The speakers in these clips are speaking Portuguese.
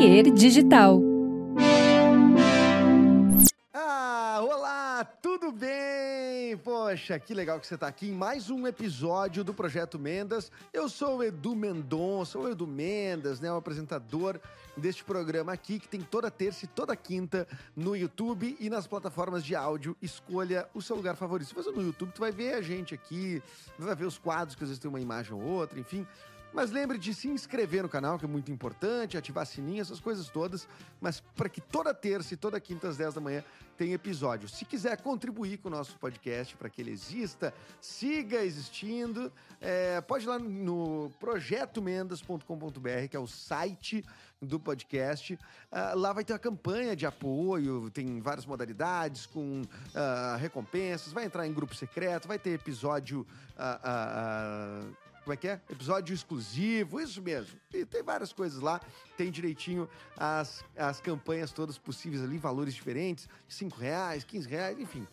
Papier Digital. Ah, olá, tudo bem? Poxa, que legal que você está aqui em mais um episódio do Projeto Mendas. Eu sou o Edu Mendonça, o Edu Mendas, né, o apresentador deste programa aqui, que tem toda terça e toda quinta no YouTube e nas plataformas de áudio. Escolha o seu lugar favorito. Se você no YouTube, tu vai ver a gente aqui, vai ver os quadros, que às vezes tem uma imagem ou outra, enfim. Mas lembre de se inscrever no canal, que é muito importante, ativar sininho, essas coisas todas. Mas para que toda terça e toda quinta às 10 da manhã tem episódio. Se quiser contribuir com o nosso podcast para que ele exista, siga existindo, é, pode ir lá no projetomendas.com.br, que é o site do podcast. Uh, lá vai ter uma campanha de apoio, tem várias modalidades com uh, recompensas, vai entrar em grupo secreto, vai ter episódio. Uh, como é que é? Episódio exclusivo, isso mesmo. E tem várias coisas lá. Tem direitinho as, as campanhas todas possíveis ali, valores diferentes, 5 reais, 15 reais, enfim.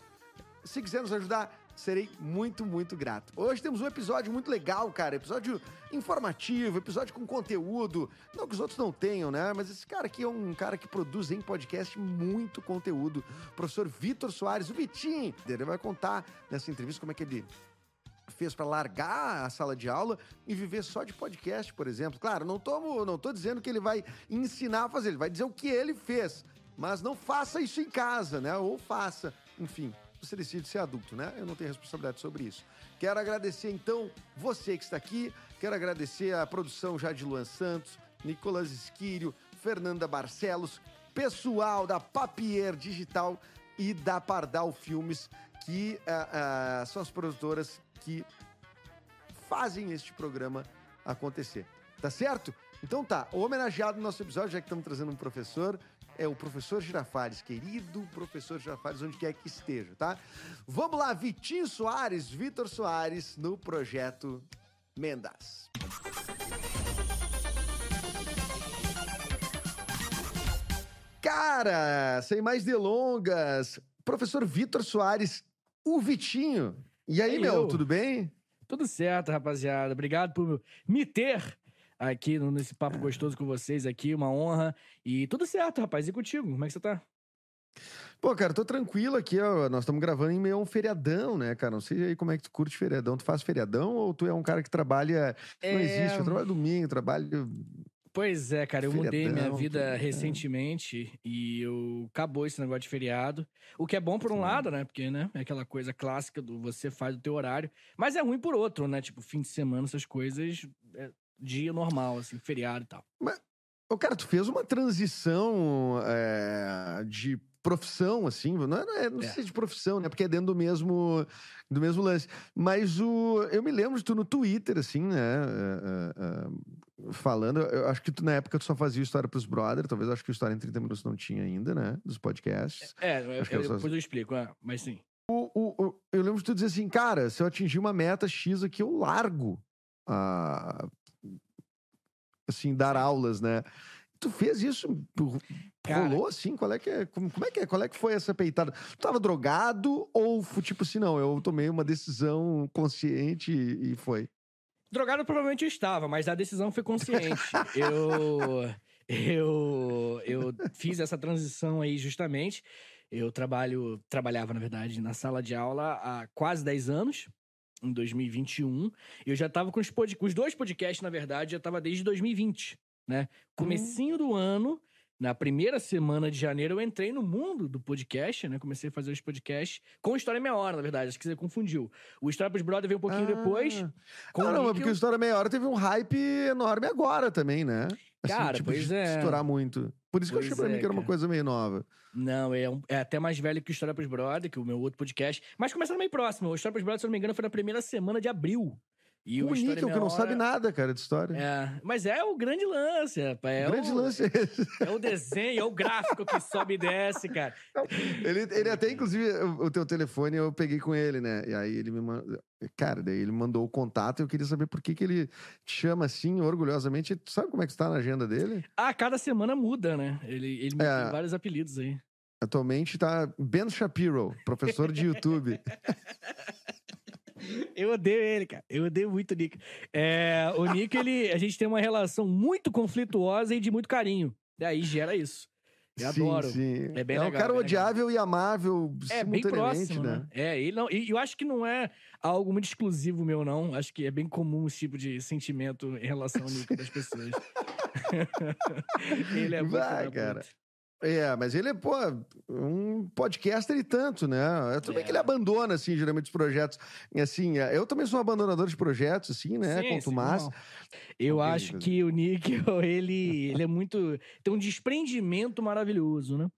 Se quiser nos ajudar, serei muito, muito grato. Hoje temos um episódio muito legal, cara. Episódio informativo, episódio com conteúdo. Não que os outros não tenham, né? Mas esse cara aqui é um cara que produz em podcast muito conteúdo. Professor Vitor Soares, o Vitinho. Ele vai contar nessa entrevista como é que ele fez para largar a sala de aula e viver só de podcast, por exemplo. Claro, não tô, não tô dizendo que ele vai ensinar a fazer, ele vai dizer o que ele fez. Mas não faça isso em casa, né? Ou faça, enfim, você decide ser adulto, né? Eu não tenho responsabilidade sobre isso. Quero agradecer, então, você que está aqui. Quero agradecer a produção já de Luan Santos, Nicolas Esquírio, Fernanda Barcelos, pessoal da Papier Digital e da Pardal Filmes, que uh, uh, são as produtoras que fazem este programa acontecer. Tá certo? Então tá, o homenageado no nosso episódio, já que estamos trazendo um professor, é o professor Girafares, querido professor Girafares, onde quer que esteja, tá? Vamos lá, Vitinho Soares, Vitor Soares, no projeto Mendas. Cara, sem mais delongas, professor Vitor Soares, o Vitinho, e aí, meu, tudo bem? Tudo certo, rapaziada. Obrigado por me ter aqui nesse papo gostoso com vocês aqui, uma honra. E tudo certo, rapaz. E contigo? Como é que você tá? Pô, cara, tô tranquilo aqui, ó. Nós estamos gravando em meio a um feriadão, né, cara? Não sei aí como é que tu curte feriadão. Tu faz feriadão ou tu é um cara que trabalha. É... Não existe, eu trabalho domingo, trabalho Pois é, cara, eu Feriadão, mudei minha vida recentemente e eu acabou esse negócio de feriado. O que é bom por um Sim. lado, né? Porque, né, é aquela coisa clássica do você faz o teu horário, mas é ruim por outro, né? Tipo, fim de semana, essas coisas, é dia normal, assim, feriado e tal. Mas, ô, cara, tu fez uma transição é, de profissão, assim, não, é, não, é, é. sei de profissão, né? Porque é dentro do mesmo, do mesmo lance. Mas o, eu me lembro de tu no Twitter, assim, né? Uh, uh, uh, falando, eu acho que tu, na época tu só fazia história pros brothers, talvez acho que história em 30 minutos não tinha ainda, né? Dos podcasts. É, eu, eu, eu depois eu explico, é, mas sim. O, o, o, eu lembro de tu dizer assim, cara, se eu atingir uma meta X aqui, eu largo a. Assim, dar aulas, né? Tu fez isso? Cara, rolou assim? Qual é que é? Como, como, é que é? Qual é que foi essa peitada? Tu tava drogado ou tipo assim, não, eu tomei uma decisão consciente e, e foi? Drogado provavelmente eu estava, mas a decisão foi consciente. eu, eu, eu fiz essa transição aí justamente. Eu trabalho, trabalhava, na verdade, na sala de aula há quase 10 anos, em 2021. Eu já estava com os, pod... os dois podcasts, na verdade, já estava desde 2020 né? Comecinho uhum. do ano, na primeira semana de janeiro, eu entrei no mundo do podcast, né? Comecei a fazer os podcasts com História Meia Hora, na verdade. Acho que você confundiu. O História pros Brother veio um pouquinho ah. depois. não, não, porque o História Meia Hora teve um hype enorme agora também, né? Assim, cara, tipo, pois é. Estourar muito. Por isso pois que eu achei pra é, mim que era uma coisa meio nova. Não, é, um, é até mais velho que o História pros Brother, que o meu outro podcast. Mas começando meio próximo. O História pros Brother, se eu não me engano, foi na primeira semana de abril. E o, o Níquel, que não sabe nada, cara, de história. É, mas é o grande lance, rapaz. É o grande lance é esse. É o desenho, é o gráfico que sobe e desce, cara. Ele, ele até, inclusive, o teu telefone eu peguei com ele, né? E aí ele me mandou. Cara, daí ele mandou o contato e eu queria saber por que, que ele te chama assim, orgulhosamente. Tu sabe como é que está na agenda dele? Ah, cada semana muda, né? Ele, ele me é, tem vários apelidos aí. Atualmente tá Ben Shapiro, professor de YouTube. Eu odeio ele, cara. Eu odeio muito o Nick. É, o Nick, ele, a gente tem uma relação muito conflituosa e de muito carinho. Daí gera isso. Eu sim, adoro. Sim. É bem é legal. um cara odiável e amável É bem próximo, né? né? É, ele não, e eu acho que não é algo muito exclusivo meu, não. Acho que é bem comum esse tipo de sentimento em relação ao Nico das pessoas. ele é muito Vai, da cara. É, mas ele é, pô, um podcaster e tanto, né? É, Tudo bem que ele É. abandona, assim, geralmente os projetos. E, assim, é, eu também sou um abandonador de projetos, assim, né? Sim, Quanto sim. Eu acho que o Níquel, ele, ele é muito. tem um desprendimento maravilhoso, né?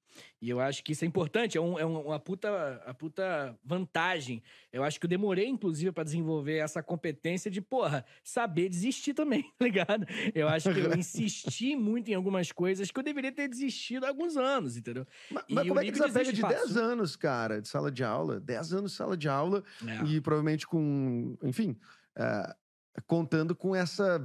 E eu acho que isso é importante, é, um- é um- uma, puta, a puta vantagem. Eu acho que eu demorei, inclusive, pra desenvolver essa competência de, porra, saber desistir também, tá ligado? Eu acho que eu insisti muito em algumas coisas que eu deveria ter desistido há alguns anos, entendeu? Mas, E mas como é que Nico desapega de desiste 10 fácil. anos, cara, de sala de aula? 10 anos de sala de aula É. e provavelmente com, enfim, é, contando com essa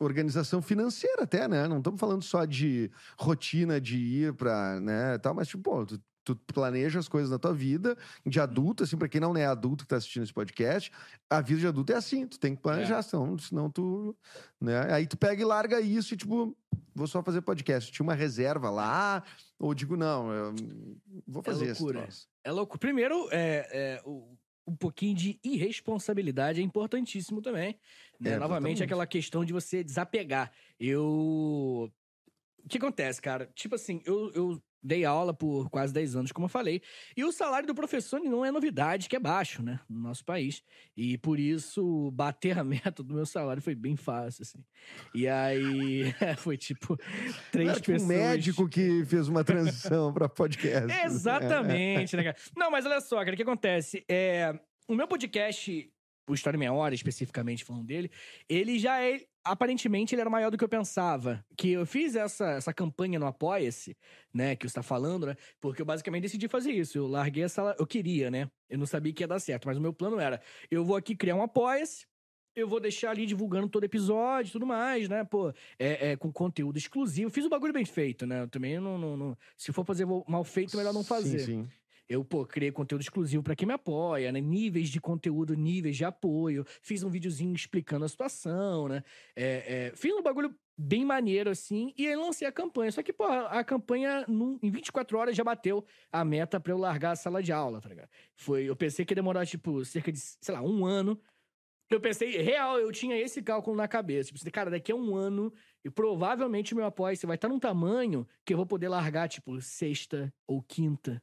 organização financeira até, né? Não estamos falando só de rotina de ir pra, né, tal, mas tipo, pô, tu, tu planeja as coisas na tua vida de adulto, assim, pra quem não é adulto que tá assistindo esse podcast, a vida de adulto é assim, tu tem que planejar, senão, senão tu, né? Aí tu pega e larga isso e tipo, vou só fazer podcast. Tinha uma reserva lá, ou digo, não, vou É fazer esse loucura. É louco. Primeiro, é, é, o- um pouquinho de irresponsabilidade é importantíssimo também. Né? É, Novamente, aquela questão de você desapegar. Eu. O que acontece, cara? Tipo assim, eu, eu dei aula por quase 10 anos, como eu falei. E o salário do professor não é novidade, que é baixo, né? No nosso país. E por isso, bater a meta do meu salário foi bem fácil, assim. E aí, foi tipo, três Não era tipo um pessoas. médico que fez uma transição pra podcast. Exatamente, né, cara? Não, mas olha só, cara, o que acontece? É, o meu podcast, o História Meia Hora, especificamente falando dele, ele já é. Aparentemente, ele era maior do que eu pensava. Que eu fiz essa, essa campanha no Apoia-se, né? Que você tá falando, né? Porque eu basicamente decidi fazer isso. Eu larguei essa. Eu queria, né? Eu não sabia que ia dar certo, mas o meu plano era: eu vou aqui criar um Apoia-se. Eu vou deixar ali divulgando todo episódio e tudo mais, né? Pô, é, é, com conteúdo exclusivo. Fiz o bagulho bem feito, né? Eu também não, não, não- Se for fazer mal feito, melhor não fazer. Sim, sim. Eu, pô, criei conteúdo exclusivo pra quem me apoia, né? Níveis de conteúdo, níveis de apoio. Fiz um videozinho explicando a situação, né? É, é, fiz um bagulho bem maneiro, assim, e aí lancei a campanha. Só que, pô, a campanha num- em 24 horas já bateu a meta pra eu largar a sala de aula, tá ligado? Foi, eu pensei que ia demorar, tipo, cerca de, sei lá, um ano. Eu pensei, real, eu tinha esse cálculo na cabeça. Tipo, cara, daqui a um ano, e provavelmente o meu apoio vai estar num tamanho que eu vou poder largar, tipo, sexta ou quinta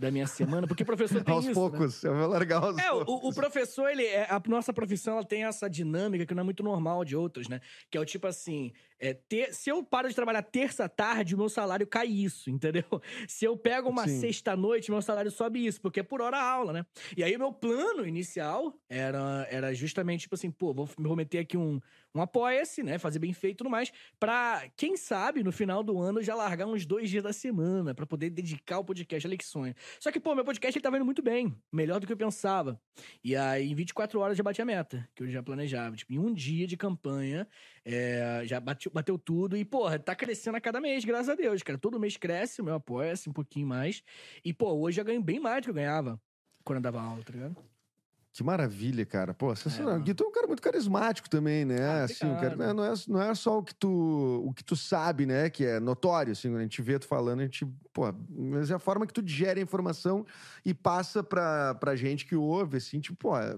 da minha semana, porque o professor tem Aos isso, né? poucos, eu vou largar aos É, o, poucos. o professor, ele, é- a nossa profissão, ela tem essa dinâmica que não é muito normal de outros, né? Que é o tipo assim, é, ter, se eu paro de trabalhar terça tarde, o meu salário cai isso, entendeu? Se eu pego uma Sim. sexta noite, meu salário sobe isso, porque é por hora aula, né? E aí o meu plano inicial era, era justamente tipo assim, pô, vou, vou meter aqui um, um apoia-se, né? Fazer bem feito e tudo mais, pra, quem sabe, no final do ano já largar uns dois dias da semana, pra poder dedicar o podcast. Que sonho. Só que, pô, meu podcast ele tava indo muito bem, melhor do que eu pensava. E aí, em 24 horas, já bati a meta, que eu já planejava. Tipo, em um dia de campanha, é, já bateu, bateu tudo. E, porra, tá crescendo a cada mês, graças a Deus, cara. Todo mês cresce o meu apoia-se um pouquinho mais. E, pô, hoje eu ganho bem mais do que eu ganhava quando eu dava aula, tá ligado? Que maravilha, cara. Pô, sensacional. mano. Gui, tu é um cara muito carismático também, né? Ah, assim, o cara, obrigado. não, é, não é só o que, tu, o que tu sabe, né? Que é notório, assim, quando a gente vê tu falando, a gente, pô, mas é a forma que tu digere a informação e passa pra, pra gente que ouve, assim, tipo, pô, é,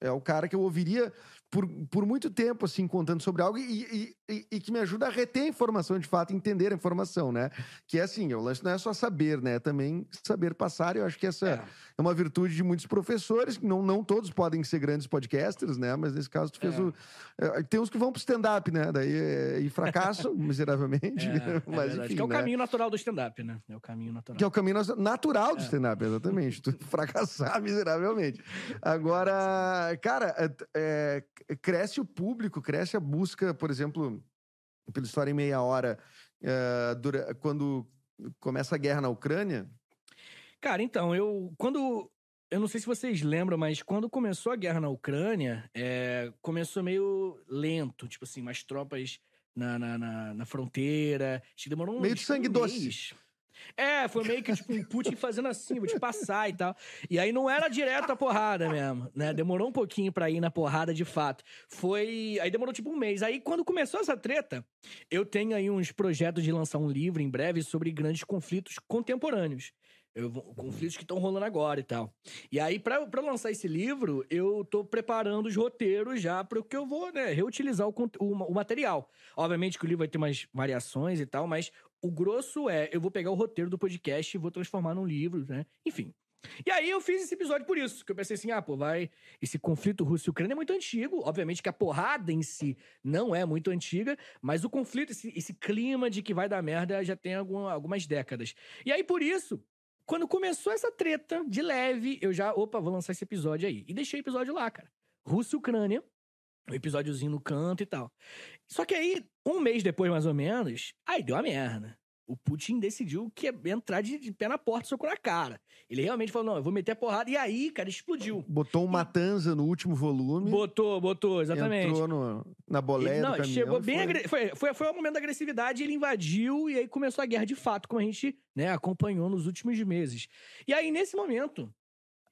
é o cara que eu ouviria por, por muito tempo, assim, contando sobre algo e, e, e- que me ajuda a reter a informação, de fato, entender a informação, né? Que é assim, o lance não é só saber, né? É também saber passar, eu acho que essa É. é uma virtude de muitos professores, que não, não todos podem ser grandes podcasters, né? Mas nesse caso tu fez É. o. é, tem uns que vão pro stand-up, né? Daí é, e fracassam miseravelmente. É, é mas enfim. que é o né? caminho natural do stand-up, né? É o caminho natural. Que é o caminho natural do stand-up, exatamente. Tu fracassar miseravelmente. Agora, cara, é, cresce o público, cresce a busca, por exemplo, pela história em meia hora, é, dura- quando começa a guerra na Ucrânia. Cara, então, eu. Quando. Eu não sei se vocês lembram, mas quando começou a guerra na Ucrânia, é, começou meio lento, tipo assim, mais tropas na, na, na, na fronteira. Acho que demorou Meio uns de sangue um doce. É, foi meio que tipo um Putin fazendo assim, vou te passar e tal. E aí não era direto a porrada mesmo, né? Demorou um pouquinho pra ir na porrada de fato. Foi. Aí demorou tipo um mês. Aí quando começou essa treta, eu tenho aí uns projetos de lançar um livro em breve sobre grandes conflitos contemporâneos. Eu, conflitos que estão rolando agora e tal. E aí, pra lançar esse livro, eu tô preparando os roteiros já para o que eu vou, né, reutilizar o, o, o, material. Obviamente que o livro vai ter umas variações e tal, mas o grosso é, eu vou pegar o roteiro do podcast e vou transformar num livro, né? Enfim. E aí eu fiz esse episódio por isso, que eu pensei assim, ah, pô, vai... Esse conflito Rússia-Ucrânia é muito antigo. Obviamente que a porrada em si não é muito antiga, mas o conflito, esse, esse clima de que vai dar merda já tem algum, algumas décadas. E aí, por isso, quando começou essa treta, de leve, eu já, opa, vou lançar esse episódio aí. E deixei o episódio lá, cara. Rússia e Ucrânia, um episódiozinho no canto e tal. Só que aí, um mês depois, mais ou menos, aí deu a merda o Putin decidiu que entrar de, de, pé na porta, socou na cara. Ele realmente falou: não, eu vou meter a porrada. E aí, cara, explodiu. Botou um Matanza no último volume. Botou, botou, exatamente. Entrou no, na boleia não, do caminhão. Chegou bem foi... Foi, foi, foi um momento da agressividade, ele invadiu e aí começou a guerra de fato, como a gente né, acompanhou nos últimos meses. E aí, nesse momento,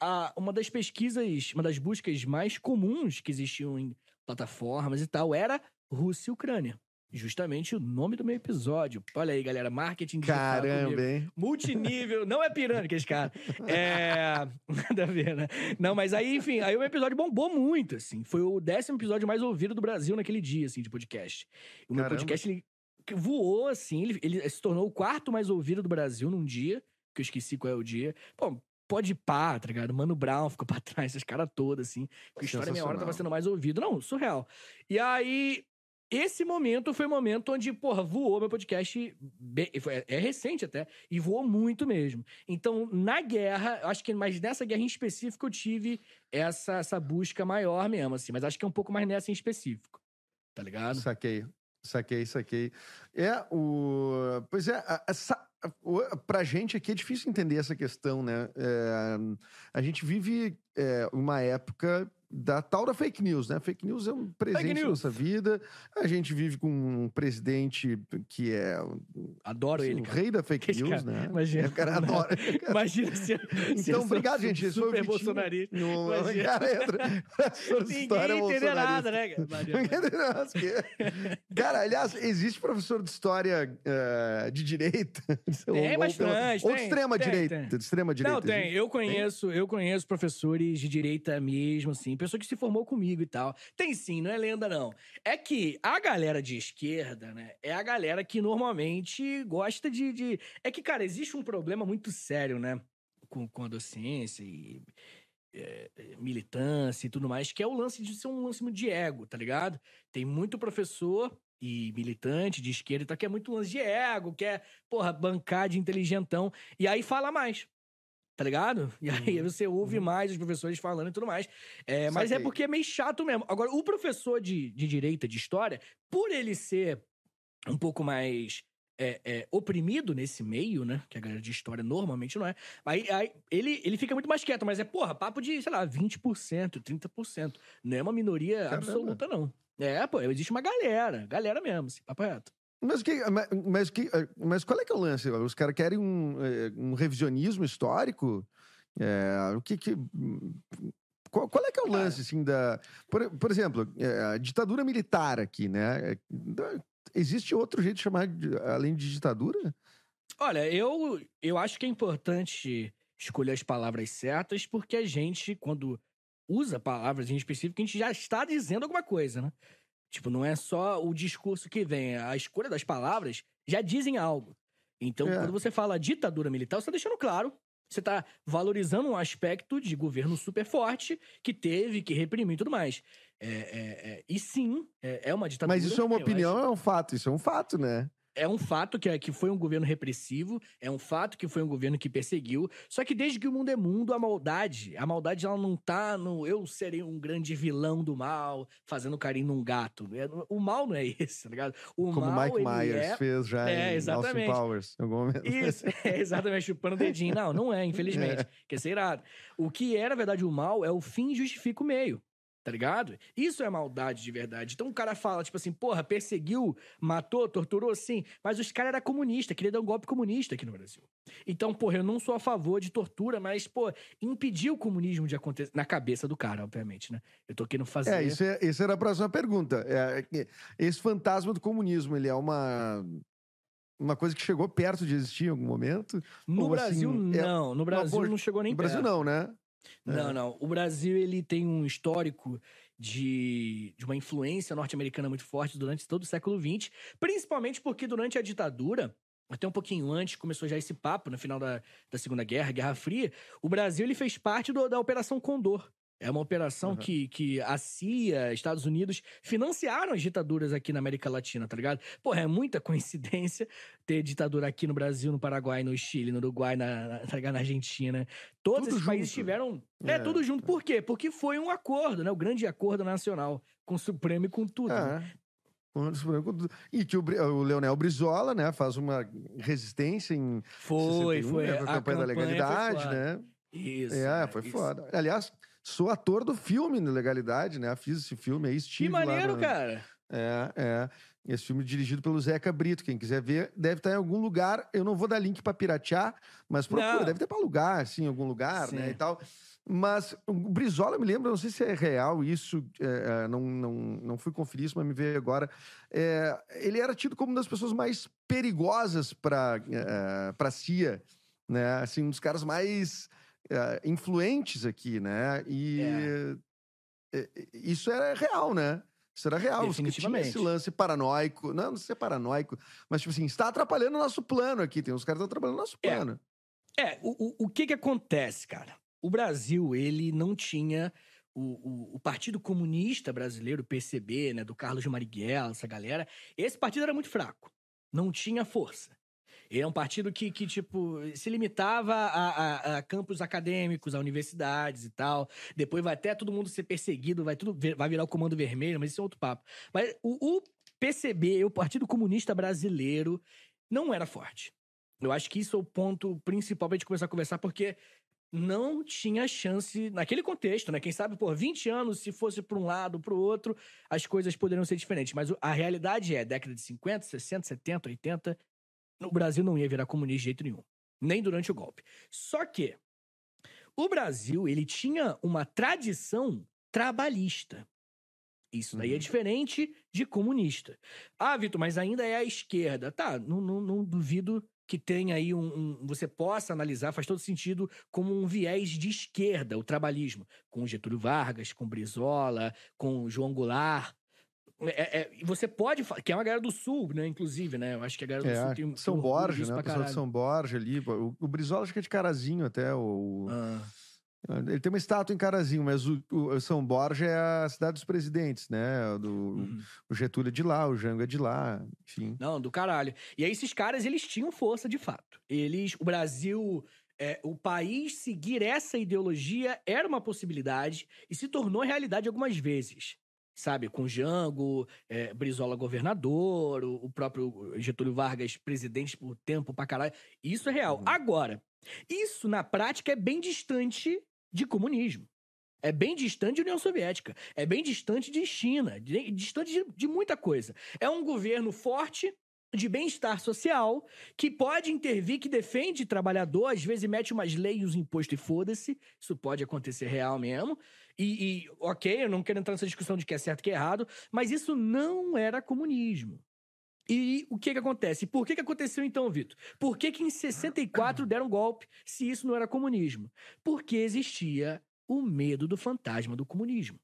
a, uma das pesquisas, uma das buscas mais comuns que existiam em plataformas e tal era Rússia e Ucrânia justamente o nome do meu episódio. Olha aí, galera, marketing digital. Caramba, hein? Multinível, não é pirâmide esse cara. É. Nada a ver, né? Não, mas aí, enfim, aí o episódio bombou muito, assim. Foi o décimo episódio mais ouvido do Brasil naquele dia, assim, de podcast. O meu Caramba. podcast, ele voou, assim, ele, ele se tornou o quarto mais ouvido do Brasil num dia, que eu esqueci qual é o dia. Pô, pode pá, tá ligado? Mano Brown ficou pra trás, esses caras todos, assim. Porque a história meia hora tava sendo mais ouvido. Não, surreal. E aí, esse momento foi o momento onde, porra, voou meu podcast. É recente até. E voou muito mesmo. Então, na guerra, acho que, mas nessa guerra em específico, eu tive essa, essa busca maior mesmo, assim. Mas acho que é um pouco mais nessa em específico. Tá ligado? Saquei. Saquei, saquei. É, o. Pois é, essa. Pra gente aqui é difícil entender essa questão, né? É, a gente vive é, uma época da tal da fake news, né? Fake news é um presente na nossa vida. A gente vive com um presidente que é. Adoro assim, ele. O rei da fake Esse news, cara, né? Imagina. O cara adora. Imagina se. Então, obrigado, gente. Esse super bolsonarista. No... Cara, entra. Ninguém entendeu nada, né, cara? cara, aliás, existe professor de história uh, de direita? Tem ou, bastante. Ou, tem, de extrema tem, direita. Tem. De extrema direita. Não, tem. Eu conheço, tem? eu conheço professores de direita mesmo, assim pessoa que se formou comigo e tal. Tem sim, não é lenda, não. É que a galera de esquerda, né, é a galera que normalmente gosta de. de... É que, cara, existe um problema muito sério, né, com, com a docência e. É, militância e tudo mais, que é o lance de ser um lance de ego, tá ligado? Tem muito professor e militante de esquerda que é muito lance de ego, quer, porra, bancar de inteligentão, e aí fala mais tá ligado? E aí uhum. você ouve uhum. mais os professores falando e tudo mais. É, mas é porque é meio chato mesmo. Agora, o professor de, de direita, de história, por ele ser um pouco mais é, é, oprimido nesse meio, né? Que a galera de história normalmente não é. Aí, aí, ele, ele fica muito mais quieto, mas é, porra, papo de, sei lá, 20%, 30%. Não é uma minoria Caramba. absoluta, não. É, pô, existe uma galera, galera mesmo, assim, papo reto. Mas, que, mas, que, mas qual é que é o lance? Os caras querem um, é, um revisionismo histórico? É, o que, que qual, qual, é que é o lance, assim, da... Por, por exemplo, é, a ditadura militar aqui, né? É, existe outro jeito de chamar, de, além de ditadura? Olha, eu, eu acho que é importante escolher as palavras certas, porque a gente, quando usa palavras em específico, a gente já está dizendo alguma coisa, né? Tipo, não é só o discurso que vem, a escolha das palavras já dizem algo. Então, é. quando você fala ditadura militar, você está deixando claro você está valorizando um aspecto de governo super forte que teve, que reprimiu e tudo mais. É, é, é, e sim, é, é uma ditadura. Mas isso é uma opinião, acho... é um fato, isso é um fato, né? É um fato que, é, que foi um governo repressivo, é um fato que foi um governo que perseguiu. Só que desde que o mundo é mundo, a maldade, a maldade ela não tá no eu serei um grande vilão do mal, fazendo carinho num gato. É, o mal não é esse, tá ligado? O Como mal, Mike Myers é... fez já é, em exatamente. Austin Powers, em algum momento. Isso, é, exatamente, chupando o dedinho. Não, não é, infelizmente. É. Quer ser irado. O que é, na verdade, o mal é o fim justifica o meio. Tá ligado? Isso é maldade de verdade. Então o cara fala, tipo assim, porra, perseguiu, matou, torturou, sim. Mas os caras eram comunistas, queria dar um golpe comunista aqui no Brasil. Então, porra, eu não sou a favor de tortura, mas, pô, impedir o comunismo de acontecer. Na cabeça do cara, obviamente, né? Eu tô querendo fazer. É, isso, é, isso era a próxima pergunta. É, é esse fantasma do comunismo, ele é uma. Uma coisa que chegou perto de existir em algum momento? No Ou, Brasil, assim, é- não. No Brasil não chegou nem No Brasil, perto. não, né? Não, não. O Brasil ele tem um histórico de, de uma influência norte-americana muito forte durante todo o século XX, principalmente porque durante a ditadura, até um pouquinho antes, começou já esse papo, no final da, da Segunda Guerra, Guerra Fria, o Brasil ele fez parte do- da Operação Condor. É uma operação Uhum. que, que a CIA, Estados Unidos, financiaram as ditaduras aqui na América Latina, tá ligado? Porra, é muita coincidência ter ditadura aqui no Brasil, no Paraguai, no Chile, no Uruguai, na, na, tá na Argentina. Todos Tudo esses países junto. tiveram. É, É, tudo junto. Por quê? Porque foi um acordo, né? O grande acordo nacional com o Supremo e com tudo. né? É. E que o, o Leonel Brizola, né, faz uma resistência em Foi, 61, foi. né, com a campanha da foi legalidade, né? Isso. É, né? foi Isso. foda. Aliás, sou ator do filme de Legalidade, né? Fiz esse filme aí, Que estive lá maneiro, no- cara. É, é. Esse filme dirigido pelo Zeca Brito. Quem quiser ver, deve estar em algum lugar. Eu não vou dar link pra piratear, mas procura. Não. Deve ter pra alugar, assim, em algum lugar, Sim. né? E tal. Mas o Brizola me lembra, não sei se é real isso, é, é, não, não, não fui conferir isso, mas me veio agora. É, ele era tido como uma das pessoas mais perigosas para a CIA, né? Assim, um dos caras mais é, influentes aqui, né? E é, isso era real, né? Isso era real. Que tinha Definitivamente. esse lance paranoico. Não, não sei se é paranoico, mas, tipo assim, está atrapalhando o nosso plano aqui. Tem uns caras que estão atrapalhando o nosso É. plano. É, o, o, o que que acontece, cara? O Brasil, ele não tinha o, o, o Partido Comunista Brasileiro, o PCB, né, do Carlos Marighella, essa galera, esse partido era muito fraco. Não tinha força. Ele é um partido que, que tipo, se limitava a, a, a campos acadêmicos, a universidades e tal. Depois vai até todo mundo ser perseguido, vai tudo vai virar o Comando Vermelho, mas isso é outro papo. Mas o, o PCB, o Partido Comunista Brasileiro, não era forte. Eu acho que isso é o ponto principal pra gente começar a conversar, porque não tinha chance, naquele contexto, né? Quem sabe, por 20 anos, se fosse pra um lado, pro outro, as coisas poderiam ser diferentes. Mas o- a realidade é, década de 50, 60, 70, 80, o Brasil não ia virar comunista de jeito nenhum. Nem durante o golpe. Só que o Brasil, ele tinha uma tradição trabalhista. Isso daí é Uhum. diferente de comunista. Ah, Vitor, mas ainda é a esquerda. Tá, não, não, não duvido que tenha aí um, um- Você possa analisar, faz todo sentido, como um viés de esquerda, o trabalhismo. Com Getúlio Vargas, com Brizola, com João Goulart. É, é, você pode. Que é uma galera do Sul, né? Inclusive, né? Eu acho que a galera do Sul É, tem. tem São orgulho Borja, disso né? Pessoal de. São Borja ali. O, o Brizola acho que é de Carazinho até. O, Ah. Ele tem uma estátua em Carazinho, mas o, o São Borja é a cidade dos presidentes, né? Do, Uhum. O Getúlio é de lá, o Jango é de lá, enfim. Não, do caralho. E aí, esses caras, eles tinham força de fato. Eles, o Brasil, é, o país seguir essa ideologia era uma possibilidade e se tornou realidade algumas vezes. Sabe, com Jango, é, Brizola governador, o, o próprio Getúlio Vargas presidente por tempo pra caralho. Isso é real. Uhum. Agora, isso na prática é bem distante de comunismo. É bem distante de União Soviética. É bem distante de China. de- distante de, de muita coisa. É um governo forte, de bem-estar social, que pode intervir, que defende trabalhador, às vezes mete umas leis, os impostos e foda-se. Isso pode acontecer real mesmo. E, e, ok, eu não quero entrar nessa discussão de que é certo e que é errado, mas isso não era comunismo. E o que que acontece? Por que que aconteceu então, Vitor? Por que que em 64 deram golpe se isso não era comunismo? Porque existia o medo do fantasma do comunismo.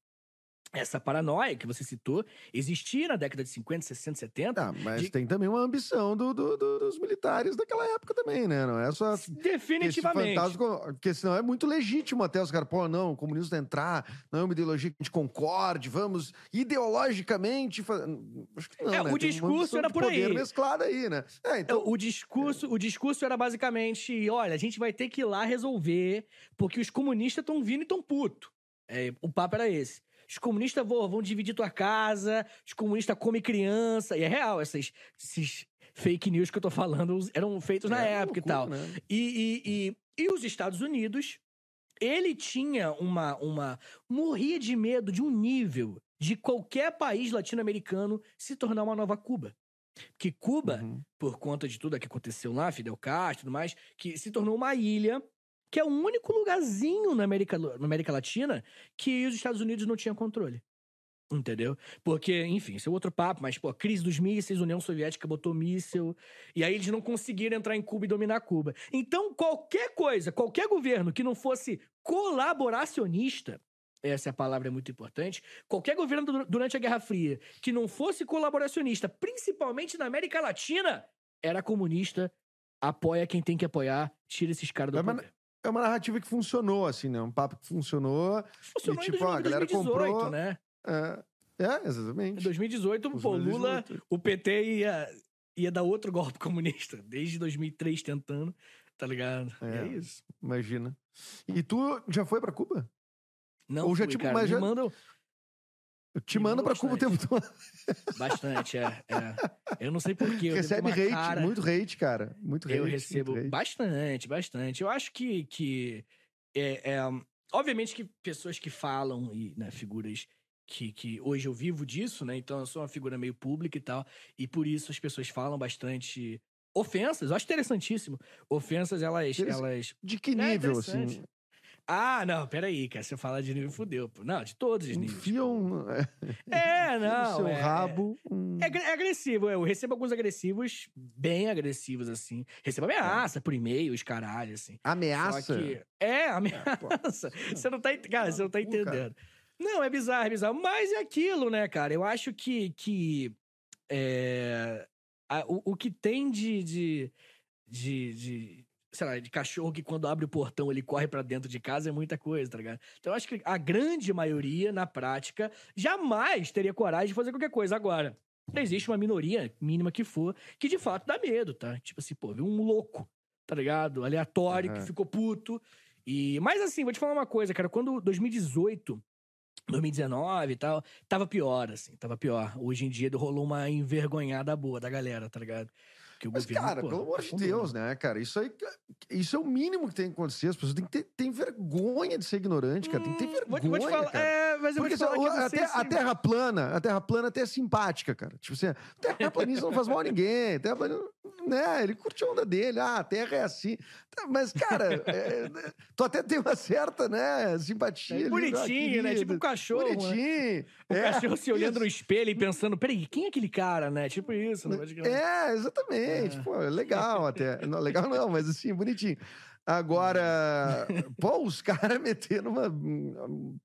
Essa paranoia que você citou existia na década de 50, 60, 70. Ah, mas de- tem também uma ambição do, do- do- dos militares daquela época também, né? Não é só Definitivamente. fantasma, porque senão é muito legítimo até os caras, pô, não, o comunismo vai entrar, não é uma ideologia que a gente concorde, vamos ideologicamente. fa- Acho que não, É, né? o discurso era por aí. mesclada aí, né? É, então. O discurso, o discurso era basicamente: olha, a gente vai ter que ir lá resolver, porque os comunistas estão vindo e estão puto. É, o papo era esse. Os comunistas vão, vão dividir tua casa, os comunistas comem criança. E é real, essas, esses fake news que eu tô falando eram feitos na é uma época e loucura, tal. né? E, e, e, e os Estados Unidos ele tinha uma, uma. morria de medo de um nível de qualquer país latino-americano se tornar uma nova Cuba. Que Cuba, Uhum. por conta de tudo que aconteceu lá, Fidel Castro e tudo mais, que se tornou uma ilha que é o único lugarzinho na América, na América Latina que os Estados Unidos não tinham controle. Entendeu? Porque, enfim, isso é outro papo, mas, pô, crise dos mísseis, União Soviética botou míssil, e aí eles não conseguiram entrar em Cuba e dominar Cuba. Então, qualquer coisa, qualquer governo que não fosse colaboracionista, essa é a palavra é muito importante, qualquer governo du- durante a Guerra Fria que não fosse colaboracionista, principalmente na América Latina, era comunista, apoia quem tem que apoiar, tira esses caras do mas- poder. É uma narrativa que funcionou, assim, né? Um papo que funcionou. Funcionou e, em tipo, ó, a galera 2018, comprou- né? É, é Em exatamente. 2018, pô, Lula, 2018. o PT ia, ia dar outro golpe comunista. Desde 2003 tentando, tá ligado? É. É, isso. Imagina. E tu já foi pra Cuba? Não Ou já, fui, tipo, cara. mas já- mandam Eu te mando pra Cuba o tempo todo. bastante, é, é. Eu não sei porquê. Recebe hate, cara- muito hate, cara. Muito hate. Eu recebo hate. bastante, bastante. Eu acho que, que é, é, obviamente que pessoas que falam e né, figuras que, que hoje eu vivo disso, né? Então eu sou uma figura meio pública e tal, e por isso as pessoas falam bastante ofensas. Eu acho interessantíssimo. Ofensas elas, elas De que É nível, interessante. assim? Ah, não, peraí, cara. Se eu falar de nível, fudeu, pô. Não, de todos os níveis. Enfiam É, no não. seu é, rabo. um- É, é agressivo, eu recebo alguns agressivos, bem agressivos, assim. Recebo ameaça por e-mail, os caralho, assim. Ameaça. Que. É, pô. ameaça. Você não tá. Cara, você não tá entendendo. Não, é bizarro, é bizarro. Mas é aquilo, né, cara? Eu acho que. que é, o, o que tem de, de, de, de, Sei lá, de cachorro que quando abre o portão ele corre pra dentro de casa é muita coisa, tá ligado? Então eu acho que a grande maioria, na prática, jamais teria coragem de fazer qualquer coisa. Agora, existe uma minoria, mínima que for, que de fato dá medo, tá? Tipo assim, pô, viu um louco, tá ligado? Aleatório, que Aham. ficou puto. E, mas assim, vou te falar uma coisa, cara. Quando 2018, 2019 e tal, tava pior, assim, tava pior. Hoje em dia rolou uma envergonhada boa da galera, tá ligado? Que o Mas, governo, cara, pô, pelo amor de afundou, Deus, né? né, cara? Isso aí. Isso é o mínimo que tem que acontecer. As pessoas têm que ter tem vergonha de ser ignorante, cara. Tem que ter Hum, vergonha. vou, vou te falar, cara. é, mas eu Porque vou te falar assim, que a, a Terra plana, a Terra plana até é simpática, cara. Tipo assim, terraplanista não faz mal a ninguém. a Terra plana, né? Ele curte a onda dele. Ah, a Terra é assim. Tá, Mas, cara, é, tu até tem uma certa, né, simpatia. É ali, bonitinho, ah, né? Tipo um cachorro. né? Bonitinho. O É, cachorro se olhando isso. no espelho e pensando, peraí, quem é aquele cara, né? Tipo isso, não crer. É, exatamente. É. Pô, é legal até. Não, legal não, mas assim, bonitinho. Agora, pô, os caras metendo uma,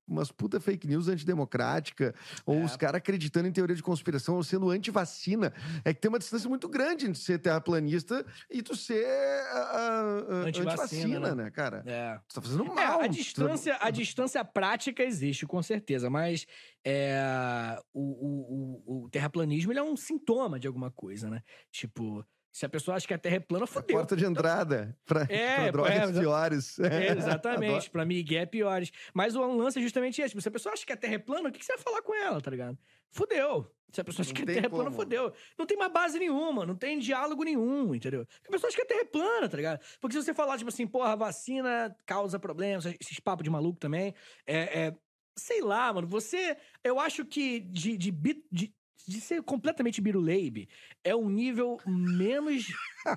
umas puta fake news antidemocrática, ou É. os caras acreditando em teoria de conspiração, ou sendo anti-vacina. É que tem uma distância muito grande entre ser terraplanista e tu ser ah, ah, Antivacina, anti-vacina, né? né, cara? É. Tu tá fazendo É, mal. a tu- distância, a distância prática existe, com certeza, mas é, o, o, o, o terraplanismo é um sintoma de alguma coisa, né? Tipo, se a pessoa acha que a Terra é plana, A fodeu. porta de entrada pra, É, drogas é, piores. É, exatamente, pra Miguel é piores. Mas o lance é justamente esse. Tipo, se a pessoa acha que a Terra é plana, o que que você vai falar com ela, tá ligado? Fudeu. Se a pessoa acha Não que a Terra é plana, como. fudeu. Não tem mais base nenhuma, não tem diálogo nenhum, entendeu? A pessoa acha que a Terra é plana, tá ligado? Porque se você falar, tipo assim, porra, a vacina causa problemas, esses papos de maluco também, é, é- Sei lá, mano, você. Eu acho que de, de, de, de ser completamente biruleibe é um nível menos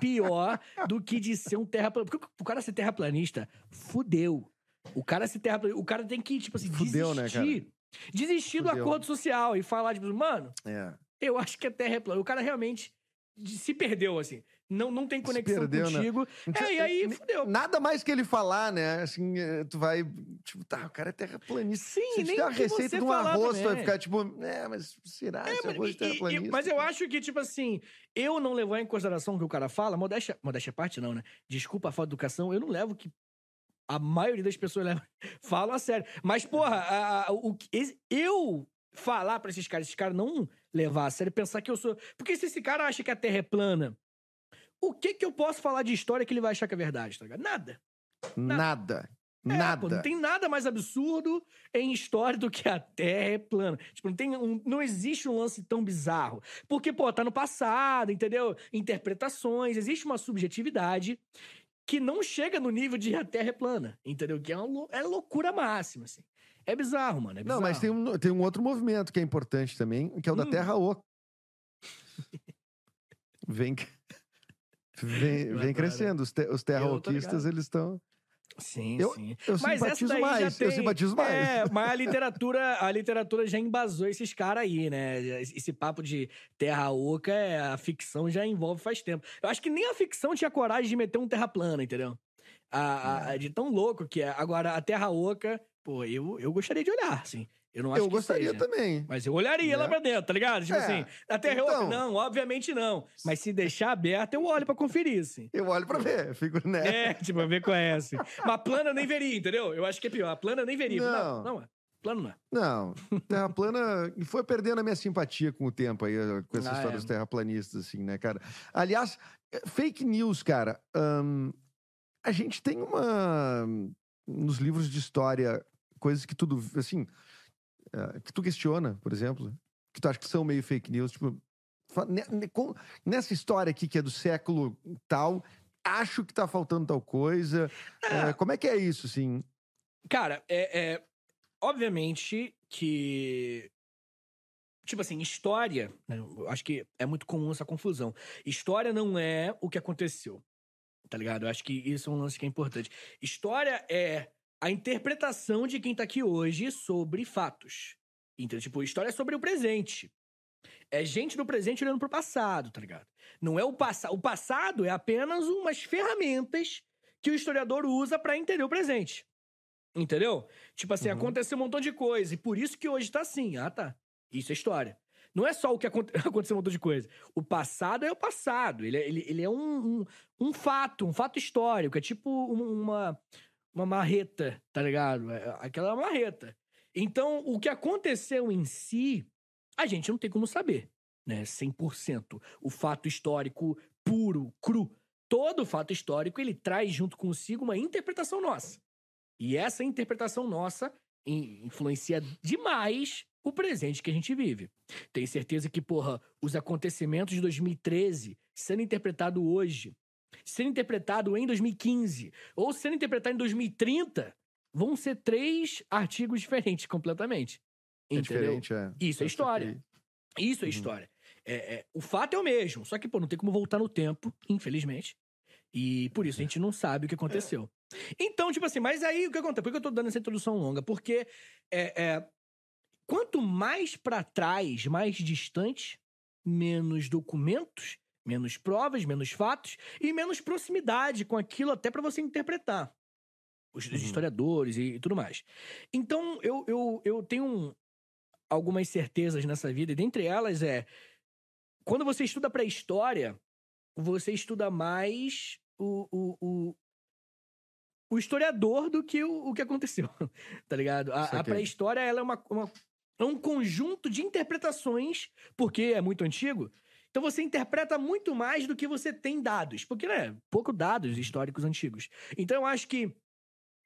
pior do que de ser um terraplanista. Porque o cara ser terraplanista, fudeu. O cara ser terraplanista. O cara tem que, tipo assim, Fudeu, né, desistir. Desistir do Fudeu. acordo social e falar, tipo, mano, É. eu acho que a Terra é plana. O cara realmente se perdeu, assim. Não, não tem conexão perdeu, né? contigo. É, e aí, fudeu. Nada mais que ele falar, né? Assim, eh, tu vai. Tipo, tá, o cara é terraplanista. Sim, Se nem tiver a receita de um arroz, tu vai também. ficar tipo, é, mas será esse Mas, arroz de e- e- terraplanista? mas eu acho que, tipo assim, eu não levar em consideração o que o cara fala, modéstia, modéstia parte não, né? Desculpa a falta de educação, eu não levo que a maioria das pessoas leva, falam a sério. Mas, porra, a- a- o, que- esse- eu falar pra esses caras, esses caras não levar a sério, pensar que eu sou... Porque se esse cara acha que a Terra é plana, o que que eu posso falar de história que ele vai achar que é verdade, tá ligado? Nada. Nada. É, Nada. pô, não tem nada mais absurdo em história do que a Terra é plana. Tipo, não, tem um- não existe um lance tão bizarro. Porque, pô, tá no passado, entendeu? Interpretações, existe uma subjetividade. que não chega no nível de a Terra é plana, entendeu? Que é, uma, é loucura máxima, assim. É bizarro, mano. É bizarro. Não, mas tem um, tem um outro movimento que é importante também, que é o da Hum. Terra Oca. vem, vem, vem adoro. crescendo. Os, te, os terra-oquistas, ligado. eles estão. Sim, Eu- sim. Eu Mas simpatizo mais. já Eu tem- simpatizo mais. É, mas a literatura, a literatura já embasou esses caras aí, né? Esse papo de terra oca, é, a ficção já envolve faz tempo. Eu acho que nem a ficção tinha coragem de meter um terra plana, entendeu? A, a- É. de tão louco que é. Agora, a terra oca, pô, eu, eu gostaria de olhar, assim. Eu não acho eu que gostaria seja. também. Mas eu olharia lá Né? pra dentro, tá ligado? Tipo É, assim, a terra é oca? então. Não, obviamente não. Mas se deixar aberto, eu olho pra conferir, assim. Eu olho pra ver, fico, né? É, tipo, ver qual é assim. Mas plana eu nem veria, entendeu? Eu acho que é pior. A plana eu nem veria. Não. Não, não, é. plano não é. Não, Terra plana foi perdendo a minha simpatia com o tempo aí, eh, com essa Ah, história é. dos terraplanistas, assim, né, cara? Aliás, eh, fake news, cara. a gente tem uma. Nos livros de história, coisas que tudo. Assim. Eh, que tu questiona, por exemplo, que tu acha que são meio fake news, tipo. Nessa história aqui, que é do século tal, acho que tá faltando tal coisa. É. Eh, como é que é isso, assim? Cara, é, é- Obviamente que. Tipo assim, história. né, acho que é muito comum essa confusão. História não é o que aconteceu. Tá ligado? Eu acho que isso é um lance que é importante. História é a interpretação de quem tá aqui hoje sobre fatos. Então, tipo, história é sobre o presente. É gente do presente olhando pro passado, tá ligado? Não é o passado. O passado é apenas umas ferramentas que o historiador usa pra entender o presente. Entendeu? Tipo assim, Uhum. aconteceu um montão de coisa. E por isso que hoje tá assim. Ah, tá. Isso é história. Não é só o que aconte- aconteceu um montão de coisa. O passado é o passado. Ele é, ele, ele é um, um, um fato, um fato histórico. É tipo um- uma, uma marreta, tá ligado? É- Aquela é marreta. Então, o que aconteceu em si, a gente não tem como saber, né? 100%. O fato histórico puro, cru. Todo fato histórico, ele traz junto consigo uma interpretação nossa. E essa interpretação nossa in- influencia demais o presente que a gente vive. Tenho certeza que, porra, os acontecimentos de 2013 sendo interpretado hoje, sendo interpretado em 2015 ou sendo interpretado em 2030, vão ser três artigos diferentes completamente. É Entendeu? diferente, é. Isso é história. saquei. Isso é Uhum. história. É, é, o fato é o mesmo, só que, pô, não tem como voltar no tempo, infelizmente. E por isso a gente não sabe o que aconteceu. Então, tipo assim, mas aí o que acontece? Por que eu tô dando essa introdução longa? Porque é, é, quanto mais pra trás, mais distante, menos documentos, menos provas, menos fatos e menos proximidade com aquilo até pra você interpretar. Os, Uhum. historiadores e, e tudo mais. Então, eu, eu, eu tenho um- algumas certezas nessa vida, e dentre elas é quando você estuda pré-história, você estuda mais o, o, o, o historiador do que o, o que aconteceu, tá ligado? A, a pré-história ela é, uma, uma- é um conjunto de interpretações, porque é muito antigo. Então você interpreta muito mais do que você tem dados, porque, né, pouco dados históricos antigos. Então eu acho que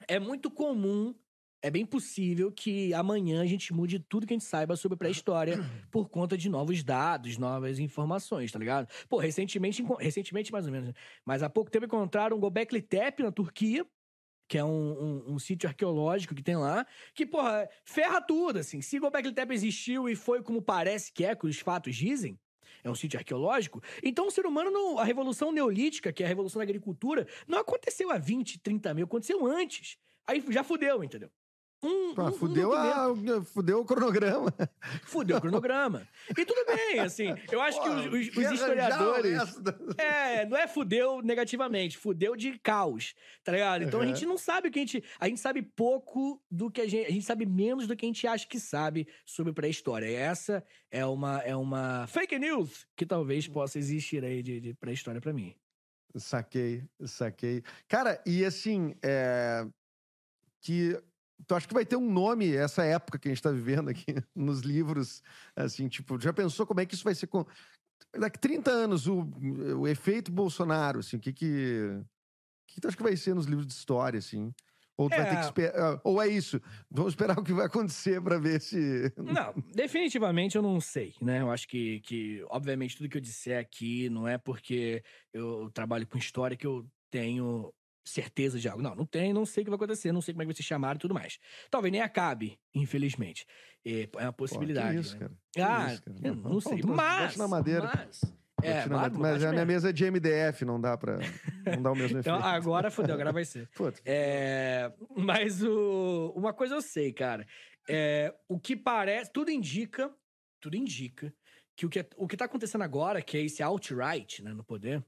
é muito comum, é bem possível que amanhã a gente mude tudo que a gente saiba sobre pré-história por conta de novos dados, novas informações, tá ligado? Pô, recentemente, recentemente mais ou menos, né? mas há pouco tempo encontraram Gobekli Tepe na Turquia, que é um, um- um sítio arqueológico que tem lá, que, porra, ferra tudo, assim. Se Gobekli Tepe existiu e foi como parece que é, que os fatos dizem, é um sítio arqueológico, então o ser humano, não- a Revolução Neolítica, que é a Revolução da Agricultura, não aconteceu há 20, 30 mil, aconteceu antes. Aí já fudeu, entendeu? Um, um- um fudeu, documento- a, fudeu o cronograma. Fudeu o cronograma. E tudo bem, assim. Eu acho que os, os- os historiadores. É, não é fudeu negativamente, fudeu de caos, tá ligado? Então a Uhum. gente não sabe o que a gente. A gente sabe pouco do que a gente. A gente sabe menos do que a gente acha que sabe sobre pré-história. E essa é uma, é uma fake news que talvez possa existir aí de, de pré-história pra mim. Saquei, saquei. Cara, e assim, é... que tu acha que vai ter um nome essa época que a gente tá vivendo aqui nos livros, assim, tipo, já pensou como é que isso vai ser com daqui 30 anos o, o efeito Bolsonaro, assim, o que que o que tu acha que vai ser nos livros de história, assim? Ou tu vai ter É. que esperar, ou é isso, vamos esperar o que vai acontecer pra ver se Não, definitivamente eu não sei, né? Eu acho que, que, obviamente, tudo que eu disser aqui não é porque eu trabalho com história que eu tenho certeza de algo. Não, não tem, não sei o que vai acontecer, não sei como é que vai ser chamado e tudo mais. Talvez nem acabe, infelizmente. É, é uma possibilidade. Pô, isso, né? cara. Que Ah, isso, cara. eu não sei. Pô, Mas. bate na madeira. Mas, é, bate- madeira. mas a minha mesa é de MDF, não dá pra. Não dá o mesmo Então, efeito. agora fodeu, agora vai ser. É, mas o, uma coisa eu sei, cara. É, o que parece. Tudo indica. Tudo indica que o que, o que tá acontecendo agora, que é esse alt-right né, no poder,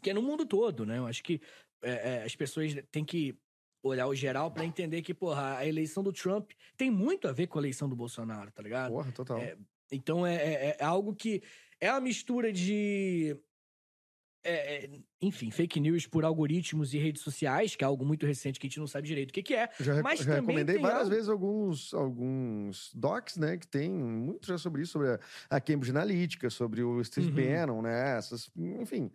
que é no mundo todo, né? Eu acho que é, é, as pessoas têm que olhar o geral pra entender que, porra, a eleição do Trump tem muito a ver com a eleição do Bolsonaro, tá ligado? Porra, total. É, Então é, é- é algo que é uma mistura de. é, é, enfim, fake news por algoritmos e redes sociais, que é algo muito recente que a gente não sabe direito o que, que é. Já, mas já também recomendei várias algo- vezes alguns, alguns docs, né? Que tem muito já sobre isso, sobre a, a Cambridge Analytica, sobre o Steve Uhum. Bannon, né? Essas, enfim.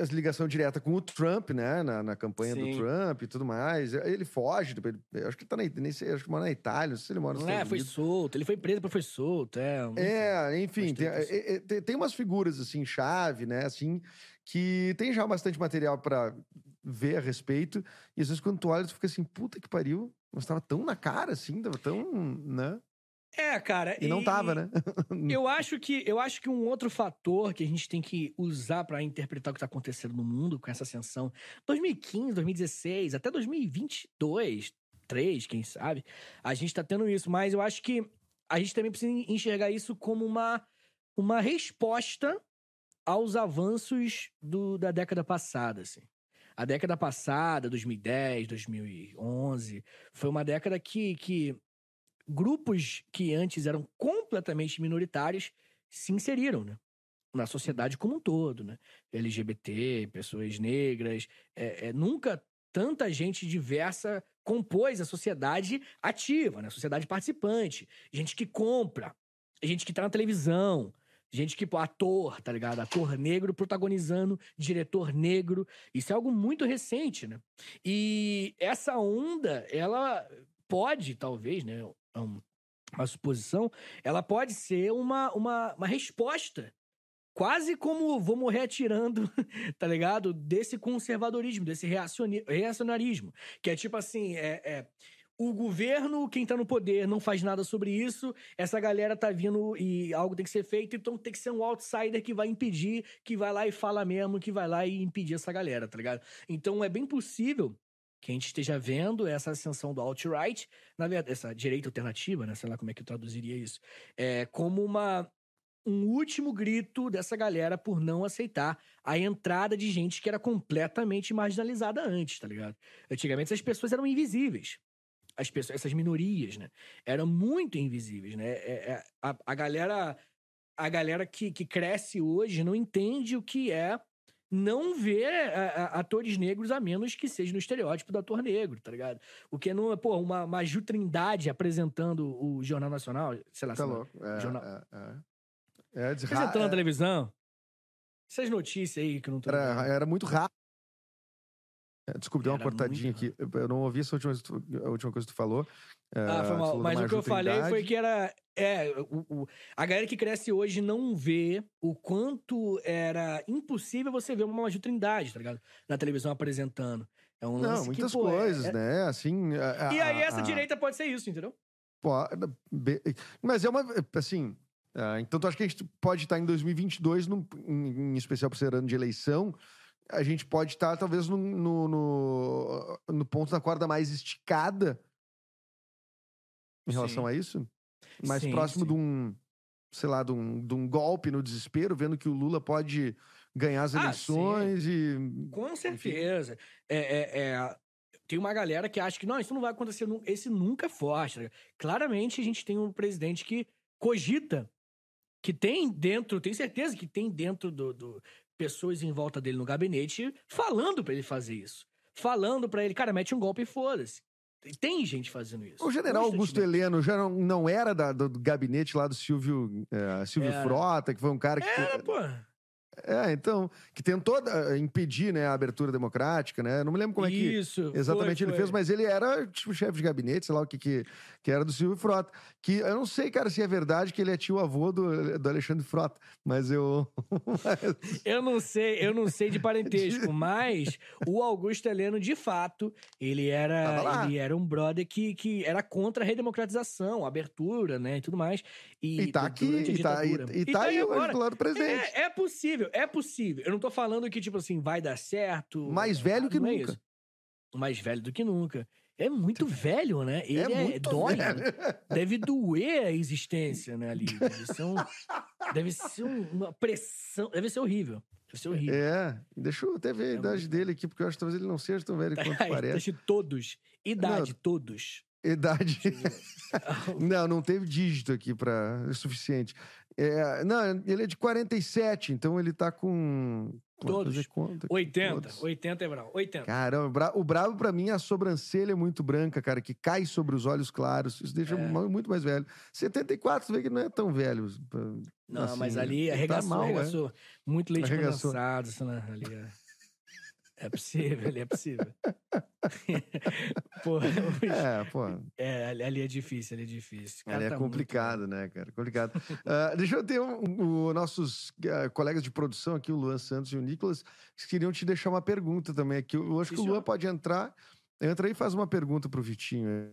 As ligação direta com o Trump, né? Na, na campanha Sim. do Trump e tudo mais. Ele foge, depois ele- acho que tá na, nem sei, acho que mora na Itália, não sei se ele mora nos é, foi Unidos. solto. Ele foi preso, depois foi solto. É, É, enfim, tem, é, é, tem, umas figuras assim, chave, né, assim, que tem já bastante material pra ver a respeito, e às vezes quando tu olha, tu fica assim, puta que pariu, mas tava tão na cara, assim, tava tão, né, É, cara. e não tava, né? Eu acho que eu acho que um outro fator que a gente tem que usar pra interpretar o que tá acontecendo no mundo com essa ascensão 2015, 2016, até 2022, 3, quem sabe, a gente tá tendo isso, mas eu acho que a gente também precisa enxergar isso como uma uma resposta aos avanços do- da década passada, assim. A década passada, 2010, 2011, foi uma década que, que grupos que antes eram completamente minoritários se inseriram, né? Na sociedade como um todo, né? LGBT, pessoas negras. é, é, nunca tanta gente diversa compôs a sociedade ativa, né? A sociedade participante. Gente que compra, gente que tá na televisão, gente que, pô, ator, tá ligado? Ator negro protagonizando, diretor negro. Isso é algo muito recente, né? E essa onda, ela pode, talvez, né? Um- uma suposição, ela pode ser uma, uma, uma resposta. Quase como vou morrer atirando, tá ligado? Desse conservadorismo, desse reacionarismo. Que é tipo assim: é, é, o governo, quem tá no poder, não faz nada sobre isso, essa galera tá vindo e algo tem que ser feito, então tem que ser um outsider que vai impedir, que vai lá e fala mesmo, que vai lá e impedir essa galera, tá ligado? Então é bem possível que a gente esteja vendo essa ascensão do alt-right, na verdade, essa direita alternativa, né? Sei lá como é que eu traduziria isso. É como uma um último grito dessa galera por não aceitar a entrada de gente que era completamente marginalizada antes, tá ligado? Antigamente essas pessoas eram invisíveis. As pessoas, essas minorias, né? Eram muito invisíveis, né? É- é- a, a galera a galera que, que cresce hoje não entende o que é não ver a- a- atores negros a menos que seja no estereótipo do ator negro, tá ligado? O que não é, pô, uma, uma Ju Trindade apresentando o Jornal Nacional, sei lá, Tá louco. É, jornal. é, é. É, desra- apresentando na é, televisão. Essas notícias aí que não tô. era, era muito rápido. É, Desculpa, deu uma cortadinha muito aqui. Eu não ouvi essa última, coisa que tu- a última coisa que tu falou. Ah, foi tu mal. Mas o que eu falei foi que era. É, o, o- a galera que cresce hoje não vê o quanto era impossível você ver uma Maju Trindade, tá ligado? Na televisão apresentando. É um Não, muitas que, pô, é- coisas, é- né? Assim. a- E aí essa a- direita pode ser isso, entendeu? Pô, be- Mas é uma. Assim. ah, então, tu acha que a gente pode estar em 2022, num, em, em especial por ser ano de eleição, a gente pode estar, talvez, no, no, no, no ponto da corda mais esticada em relação Sim. a isso? Mais Sim, próximo sim. de um, sei lá, de um, de um golpe no desespero, vendo que o Lula pode ganhar as Ah, eleições e. Com certeza. É, é- é- tem uma galera que acha que não, isso não vai acontecer. Esse nunca é forte. tá? Claramente a gente tem um presidente que cogita, que tem dentro, tem certeza que tem dentro do, do- pessoas em volta dele no gabinete falando pra ele fazer isso. Falando pra ele, cara, mete um golpe e foda-se. Tem gente fazendo isso. O general Augusto. Heleno já não, não era da- do, gabinete lá do Silvio, eh, Silvio Era. Frota, que foi um cara que. Era, pô. É, então, que tentou uh, impedir né, a abertura democrática, né? Não me lembro como é que Isso, exatamente foi, ele foi. fez, mas ele era tipo chefe de gabinete, sei lá o que, que, que era do Silvio Frota. Que eu não sei, cara, se é verdade que ele é tio-avô do, do Alexandre Frota, mas eu. Eu não sei, eu não sei de parentesco, mas o Augusto Heleno, de fato, ele era, ele era um brother que, que era contra a redemocratização, a abertura, né, e tudo mais. E, E tá aqui, e tá, e, e tá aí hoje agora. do lado do presidente. É, é possível, é possível. Eu não tô falando que, tipo assim, vai dar certo. Mais velho que não é nunca. isso. Mais velho do que nunca. É muito velho, né? Ele é, muito dói. velho. Deve doer a existência, né, ali. Deve ser, um, deve ser um- uma pressão. Deve ser horrível. Deve ser horrível. É, deixa eu até ver a É idade muito- dele aqui, porque eu acho que talvez ele não seja tão velho quanto Aí, parece. deixa todos. Idade, todos. Idade. não, não teve dígito aqui para o suficiente. É, não, ele é de 47, então ele tá com. Todos. conta aqui, 80. todos. 80 é bravo. 80. Caramba, o bra- o bravo pra mim é a sobrancelha muito branca, cara, que cai sobre os olhos claros. Isso deixa É. mu- muito mais velho. 74, você vê que não é tão velho. Não, assim, mas ali tá arregaçou, mal, é. arregaçou. Muito leite Arregaçou. condensado, isso, né? Ali é... é possível, ali é possível. Pô, É, pô, é, ali- é difícil, ali é difícil. Ali é tá muito- complicado, né, cara? Complicado. Ah, deixa eu ter um, um- nossos ah, colegas de produção aqui, o Luan Santos e o Nicolas, que queriam te deixar uma pergunta também aqui. Eu acho que o Luan pode entrar. Entra aí e faz uma pergunta pro Vitinho.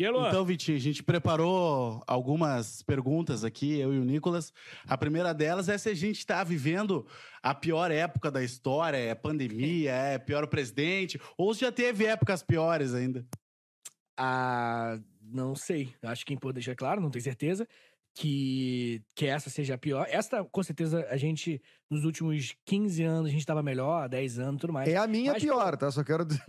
E aí, Luan? Então, Vitinho, a gente preparou algumas perguntas aqui, eu e o Nicolas. A primeira delas é se a gente está vivendo a pior época da história, é pandemia, é pior o presidente, ou se já teve épocas piores ainda. Ah, não sei. Acho que é importante deixar claro, não tenho certeza, que, que essa seja a pior. Esta, com certeza, a gente, nos últimos 15 anos, a gente tava melhor, 10 anos tudo mais. É a minha Mas, pior, tá? Só quero dizer.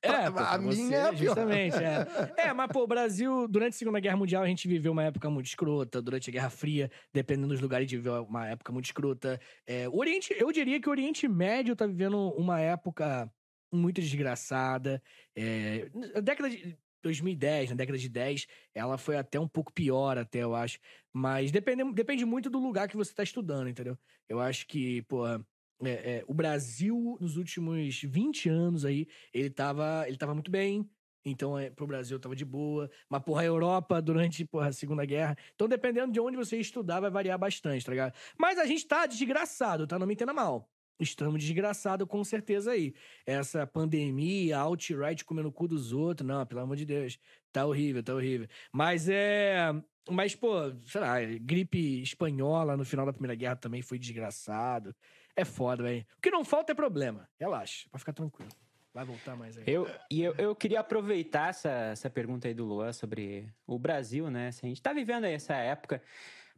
É, pô, A minha você, é a pior. justamente. É. é, mas, pô, o Brasil, durante a Segunda Guerra Mundial, a gente viveu uma época muito escrota. Durante a Guerra Fria, dependendo dos lugares, a gente viveu uma época muito escrota. É, o Oriente, eu diria que o Oriente Médio tá vivendo uma época muito desgraçada. É, década de 2010, na década de 10, ela foi até um pouco pior, até, eu acho. Mas depende, depende muito do lugar que você tá estudando, entendeu? Eu acho que, pô, é, é, o Brasil, nos últimos 20 anos aí, ele tava, ele tava muito bem. Então, é, pro Brasil tava de boa. Mas, porra, a Europa, durante porra, a Segunda Guerra. Então, dependendo de onde você estudar, vai variar bastante, tá ligado? Mas a gente tá desgraçado, tá? Não me entenda mal. Estamos desgraçados com certeza aí. Essa pandemia, alt-right comendo o cu dos outros, não, pelo amor de Deus. Tá horrível, tá horrível. Mas é. Mas, pô, sei lá, gripe espanhola no final da Primeira Guerra também foi desgraçado. É foda, velho. O que não falta é problema. Relaxa, pra ficar tranquilo. Vai voltar mais aí. Eu, e eu, eu queria aproveitar essa, essa pergunta aí do Luan sobre o Brasil, né? Se a gente tá vivendo essa época,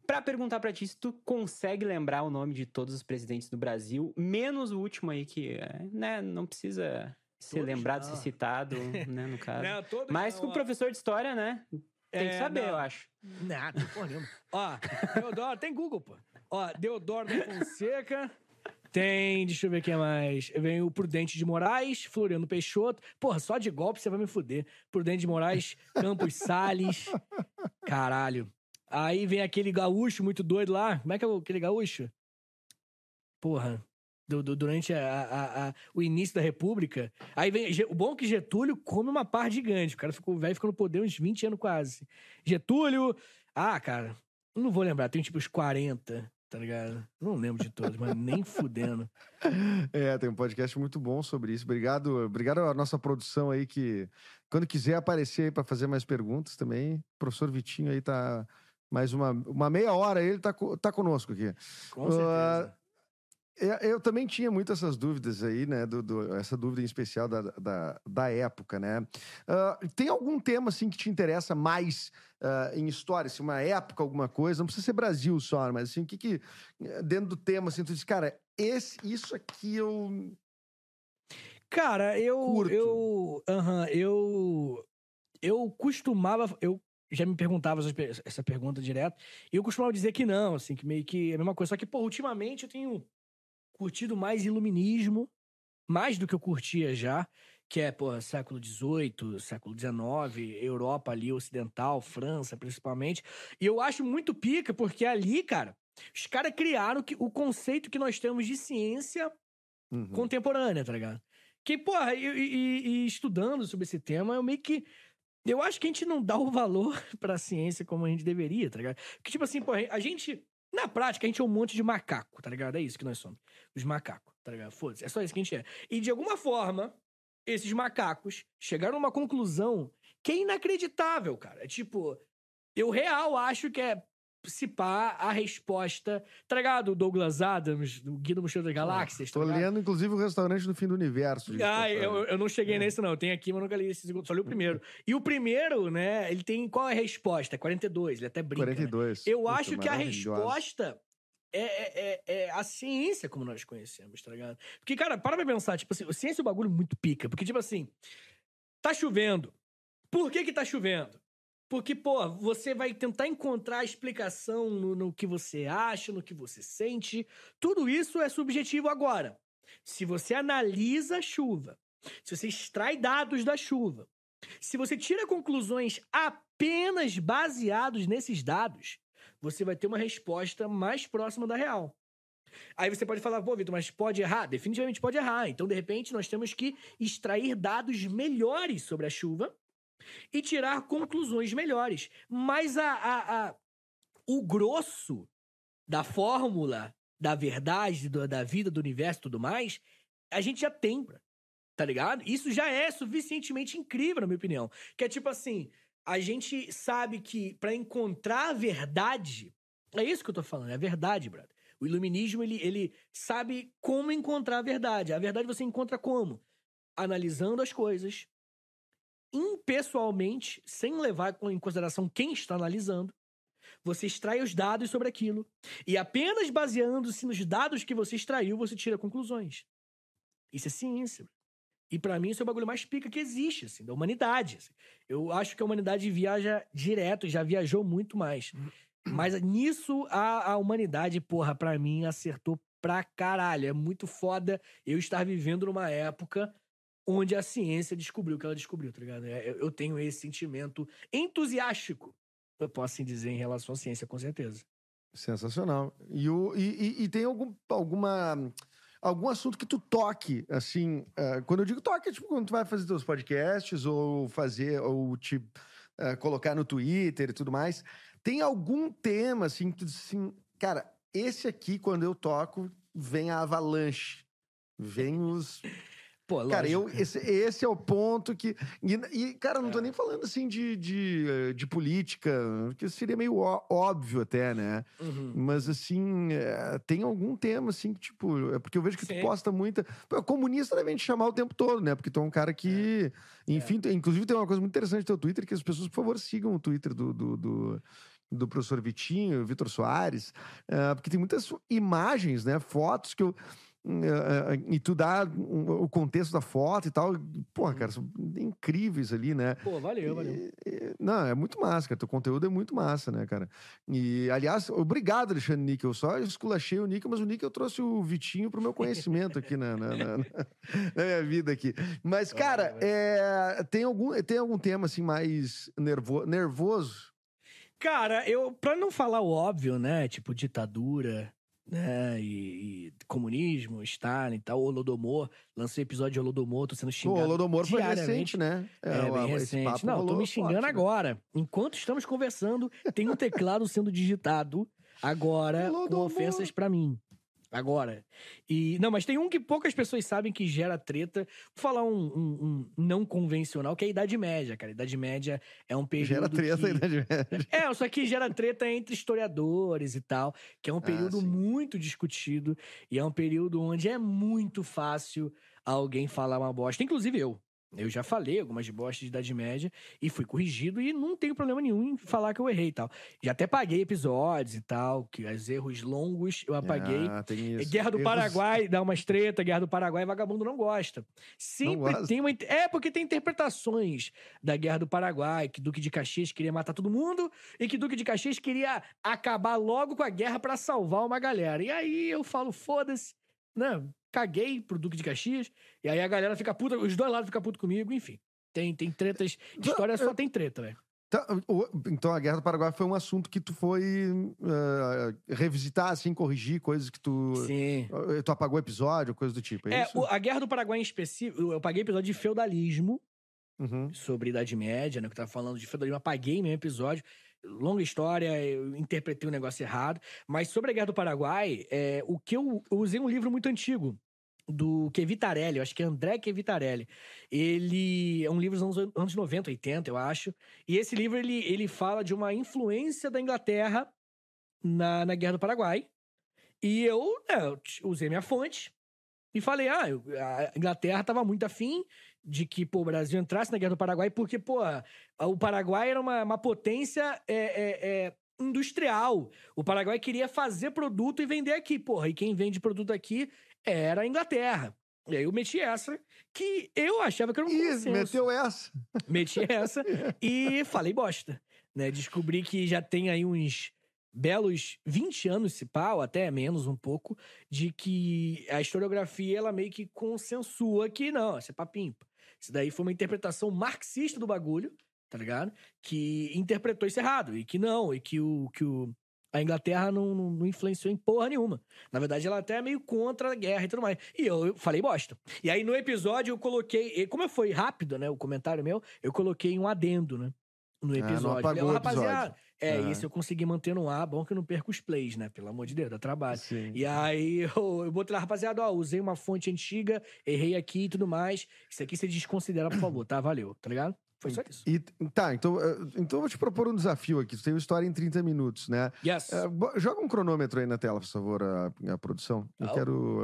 pra perguntar pra ti se tu consegue lembrar o nome de todos os presidentes do Brasil, menos o último aí que, né, não precisa ser Todos lembrado, não. ser citado, né, no caso. Não, Mas não, com o professor de história, né? Tem que É, saber, não. eu acho. Nada, porra nenhuma. Ó, Deodoro, tem Google, pô. Ó, Deodoro da Fonseca. Tem, deixa eu ver quem é mais. Vem o Prudente de Moraes, Floriano Peixoto. Porra, só de golpe você vai me fuder. Prudente de Moraes, Campos Salles. Caralho. Aí vem aquele gaúcho muito doido lá. Como é que é aquele gaúcho? Porra. do- do- durante a- a- a- o início da República. Aí vem. O bom é que Getúlio come uma par gigante. O cara ficou velho, ficou no poder uns 20 anos quase. Getúlio. Ah, cara. Não vou lembrar. Tem tipo uns 40, tá ligado? Não lembro de todos, mas nem fudendo. É, tem um podcast muito bom sobre isso. Obrigado, obrigado à nossa produção aí que quando quiser aparecer aí para fazer mais perguntas também, o professor Vitinho aí tá mais uma, uma meia hora ele tá, tá conosco aqui. Com certeza. É, Eu também tinha muitas essas dúvidas aí, né? do- do- essa dúvida em especial da, da, da época, né? Ah, tem algum tema, assim, que te interessa mais ah, em história? Assim, uma época, alguma coisa? Não precisa ser Brasil só, mas assim, o que que... Dentro do tema, assim, tu diz, cara, esse, isso aqui eu... Cara, eu. Curto. Eu. aham, eu. Eu costumava. Eu já me perguntava essa pergunta direto. E eu costumava dizer que não, assim, que meio que é a mesma coisa. Só que, pô, ultimamente eu tenho curtido mais iluminismo, mais do que eu curtia já. Que é, pô, século XVIII, século XIX, Europa ali, ocidental, França principalmente. E eu acho muito pica, porque ali, cara, Os caras criaram que, o conceito que nós temos de ciência Uhum. contemporânea, tá ligado? Que, porra, e, e- e estudando sobre esse tema, eu meio que. Eu acho que a gente não dá o valor pra ciência como a gente deveria, tá ligado? Porque, tipo assim, porra, a gente. Na prática, a gente é um monte de macaco, tá ligado? É isso que nós somos. Os macacos, tá ligado? Foda-se. É só isso que a gente é. E de alguma forma, esses macacos chegaram a uma conclusão que é inacreditável, cara. É tipo, eu real acho que é se pá a resposta. Tá ligado? O Douglas Adams, do Guia do Mochileiro das Galáxias. tá Tô lendo, inclusive, o restaurante do fim do universo. Ah, eu, eu não cheguei É. nesse, não. Eu tenho aqui, mas nunca li esse segundo. Só li o primeiro. E o primeiro, né? Ele tem. Qual é a resposta? É 42. Ele até brinca. né? 42. Eu Puta, acho que a resposta é, é, é- é a ciência como nós conhecemos, tá ligado? Porque, cara, para pra pensar, tipo assim, a ciência é um bagulho muito pica. Porque, tipo assim, tá chovendo. Por que que tá chovendo? Porque, pô, você vai tentar encontrar a explicação no, no que você acha, no que você sente. Tudo isso é subjetivo agora. Se você analisa a chuva, se você extrai dados da chuva, se você tira conclusões apenas baseados nesses dados, você vai ter uma resposta mais próxima da real. Aí você pode falar, pô, Vitor, mas pode errar? Definitivamente pode errar. Então, de repente, nós temos que extrair dados melhores sobre a chuva e tirar conclusões melhores. Mas a, a- a- o grosso da fórmula, da verdade, do- da vida, do universo e tudo mais, a gente já tem, tá ligado? Isso já é suficientemente incrível, na minha opinião. Que é tipo assim, a gente sabe que pra encontrar a verdade, é isso que eu tô falando, é a verdade, brother. O iluminismo, ele, ele sabe como encontrar a verdade. A verdade você encontra como? Analisando as coisas, impessoalmente, sem levar em consideração quem está analisando. Você extrai os dados sobre aquilo. E apenas baseando-se nos dados que você extraiu, você tira conclusões. Isso é ciência. E pra mim, isso é o bagulho mais pica que existe, assim, da humanidade. assim. Eu acho que a humanidade viaja direto, já viajou muito mais. Mas nisso, a, a humanidade, porra, pra mim, acertou pra caralho. É muito foda eu estar vivendo numa época onde a ciência descobriu o que ela descobriu, tá ligado? É, Eu, tenho esse sentimento entusiástico, eu posso assim dizer, em relação à ciência, com certeza. Sensacional. E, o, e, e- e tem algum, alguma, algum assunto que tu toque, assim, eh, quando eu digo toque, é tipo quando tu vai fazer teus podcasts ou fazer, ou te eh, colocar no Twitter e tudo mais. Tem algum tema, assim, que tu diz assim, cara, esse aqui, quando eu toco, vem a avalanche. Vem os. Pô, Cara, eu, esse, esse é o ponto que. E, e, cara, não tô É. nem falando assim de, de, eh, de política, que seria meio ó- óbvio até, né? Uhum. Mas, assim, é, tem algum tema, assim, que, tipo... É porque eu vejo que Sim. tu posta muita... Pô, comunista devem te chamar o tempo todo, né? Porque tu é um cara que... Enfim, tu- inclusive tem uma coisa muito interessante no teu Twitter, que as pessoas, por favor, sigam o Twitter do... do, do do professor Vitinho, Vitor Soares, eh, porque tem muitas imagens, né, fotos que eu, e tu dá o contexto da foto e tal, porra, cara, são incríveis ali, né? Pô, valeu, valeu. E- não, é muito massa, cara. Teu conteúdo é muito massa, né, cara? E, aliás, obrigado, Alexandre Níquel. Eu só esculachei o Níquel, mas o Níquel trouxe o Vitinho pro meu conhecimento aqui na, na, na- na- na minha vida aqui. Mas, cara, é, tem, algum, tem algum tema, assim, mais nervo, nervoso? Cara, eu, pra não falar o óbvio, né? Tipo, ditadura, né? E, e comunismo, Stalin e tal, Holodomor. Lancei episódio de Holodomor, tô sendo xingado. o Holodomor foi recente, né? É, o- bem recente. Não, tô me xingando forte, né? agora. Enquanto estamos conversando, tem um teclado sendo digitado agora com Holodomor. ofensas pra mim. Agora. E não, mas tem um que poucas pessoas sabem que gera treta. Vou falar um, um- um não convencional, que é a Idade Média, cara. A Idade Média é um período Gera treta que... aí, né? de- É, só que gera treta entre historiadores e tal, que é um período sim. muito discutido e é um período onde é muito fácil alguém falar uma bosta, inclusive eu. Eu já falei algumas bostas de Idade Média e fui corrigido e não tenho problema nenhum em falar que eu errei e tal. Já até paguei episódios e tal, que os erros longos eu apaguei. Ah, tem isso. Guerra do Erros- Paraguai dá umas treta, Guerra do Paraguai, vagabundo não gosta. Sempre gosta? tem uma. É, porque tem interpretações da Guerra do Paraguai, que Duque de Caxias queria matar todo mundo e que Duque de Caxias queria acabar logo com a guerra pra salvar uma galera. E aí eu falo, foda-se, né? Caguei pro Duque de Caxias, e aí a galera fica puta, os dois lados ficam putos comigo, enfim. Tem, tem tretas. História só tem treta, velho. Então, o- então a Guerra do Paraguai foi um assunto que tu foi ah, revisitar, assim, corrigir coisas que tu. Sim. eh, Tu apagou episódio, coisa do tipo. É, É, isso? o- a Guerra do Paraguai em específico, eu paguei episódio de feudalismo, Uhum. sobre Idade Média, né? Que tava falando de feudalismo, apaguei meu episódio. Longa história, eu interpretei o negócio errado. Mas sobre a Guerra do Paraguai, é, o que eu, eu usei um livro muito antigo. Do Kevitarelli, eu acho que é André Kevitarelli. Ele é um livro dos anos, anos 90, 80, eu acho. E esse livro, ele, ele fala de uma influência da Inglaterra na, na Guerra do Paraguai. E eu, né, eu usei minha fonte e falei, ah, eu- a Inglaterra estava muito afim de que pô, o Brasil entrasse na Guerra do Paraguai, porque, pô, o Paraguai era uma, uma potência é, é, é, industrial. O Paraguai queria fazer produto e vender aqui, porra. E quem vende produto aqui era a Inglaterra. E aí eu meti essa, que eu achava que era um consenso. meteu essa. Meti essa e falei bosta. Né? Descobri que já tem aí uns belos 20 anos, se pá, ou até menos um pouco, de que a historiografia, ela meio que consensua que não, isso é papinho. Isso daí foi uma interpretação marxista do bagulho, tá ligado? Que interpretou isso errado, e que não, e que o, que o, a Inglaterra não, não, não influenciou em porra nenhuma. Na verdade, ela até é meio contra a guerra e tudo mais. E eu, eu falei bosta. E aí, no episódio, eu coloquei. e Como foi rápido, né? O comentário meu, eu coloquei um adendo, né? No Ah, não episódio. apagou Falei, "Ó, o episódio." rapaziada, é, Ah. isso eu consegui manter no ar. Bom que eu não perco os plays, né? Pelo amor de Deus, dá trabalho. Sim. E aí eu, eu botei lá, rapaziada, ó, usei uma fonte antiga, errei aqui e tudo mais. Isso aqui você desconsidera, por favor, tá? Valeu, tá ligado? Foi só isso. E, tá, então, eh, então eu vou te propor um desafio aqui. Tu tem uma história em 30 minutos, né? Yes. Bo- joga um cronômetro aí na tela, por favor, a, a produção. Eu Ah, quero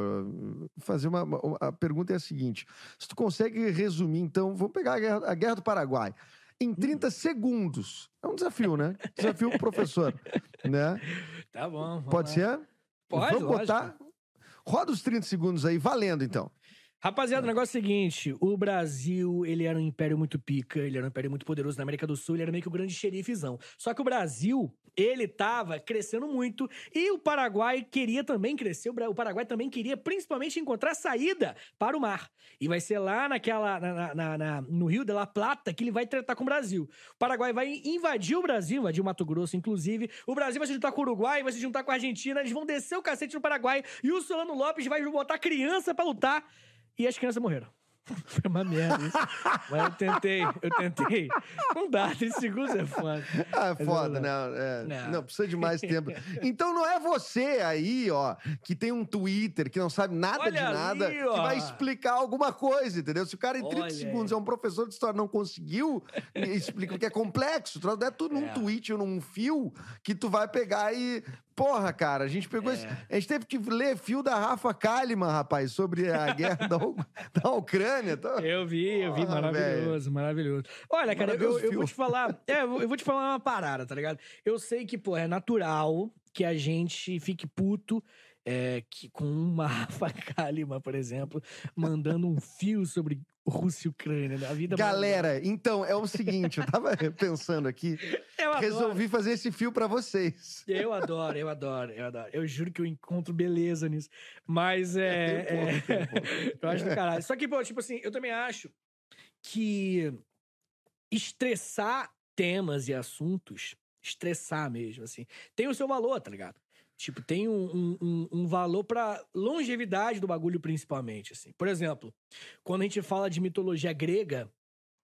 eh, fazer uma, uma- A pergunta é a seguinte: se tu consegue resumir, então, vamos pegar a guerra, a guerra do Paraguai. Em Hum. 30 segundos. É um desafio, né? Desafio pro professor. Né? Tá bom. vamos Pode lá. ser? Pode, Vamos lógico. botar. Roda os 30 segundos aí, valendo então. Rapaziada, o negócio é o seguinte: o Brasil, ele era um império muito pica, ele era um império muito poderoso na América do Sul, ele era meio que o grande xerifezão. Só que o Brasil, ele tava crescendo muito e o Paraguai queria também crescer, o Paraguai também queria principalmente encontrar saída para o mar. E vai ser lá naquela, na- na- na- no Rio de la Plata que ele vai tratar com o Brasil. O Paraguai vai invadir o Brasil, invadir o Mato Grosso, inclusive. O Brasil vai se juntar com o Uruguai, vai se juntar com a Argentina, eles vão descer o cacete no Paraguai e o Solano Lopes vai botar criança pra lutar e as crianças morreram. Foi uma merda isso. Mas eu tentei, eu tentei. Não dá, 30 segundos é foda. Ah, é foda, né? lá. É, Não. não. precisa de mais tempo. Então não é você aí, ó, que tem um Twitter, que não sabe nada Olha de nada, ali, que vai explicar alguma coisa, entendeu? Se o cara em 30 Olha segundos aí. é um professor de história não conseguiu explicar que é complexo, tu não é tudo num É. tweet ou num fio que tu vai pegar e Porra, cara, a gente pegou É. esse... A gente teve que ler fio da Rafa Kalimann, rapaz, sobre a guerra da, U- da Ucrânia. Tá? Eu vi, eu vi, maravilhoso, maravilhoso. Olha, cara, eu, Maravilhoso eu vou filme. te falar. É, eu vou- eu vou te falar uma parada, tá ligado? Eu sei que, pô, é natural que a gente fique puto. é, que, com uma Rafa Kalimann, por exemplo, mandando um fio sobre Rússia e Ucrânia. né? A vida Galera, então, é o seguinte, eu tava pensando aqui, eu adoro. resolvi fazer esse fio pra vocês. Eu adoro, eu adoro, eu adoro. Eu juro que eu encontro beleza nisso. Mas é. É, um pouco, tem um é... eu acho do caralho. Só que, pô, tipo assim, eu também acho que estressar temas e assuntos, estressar mesmo, assim, tem o seu valor, tá ligado? Tipo, tem um, um- um, valor pra longevidade do bagulho, principalmente, assim. Por exemplo, quando a gente fala de mitologia grega,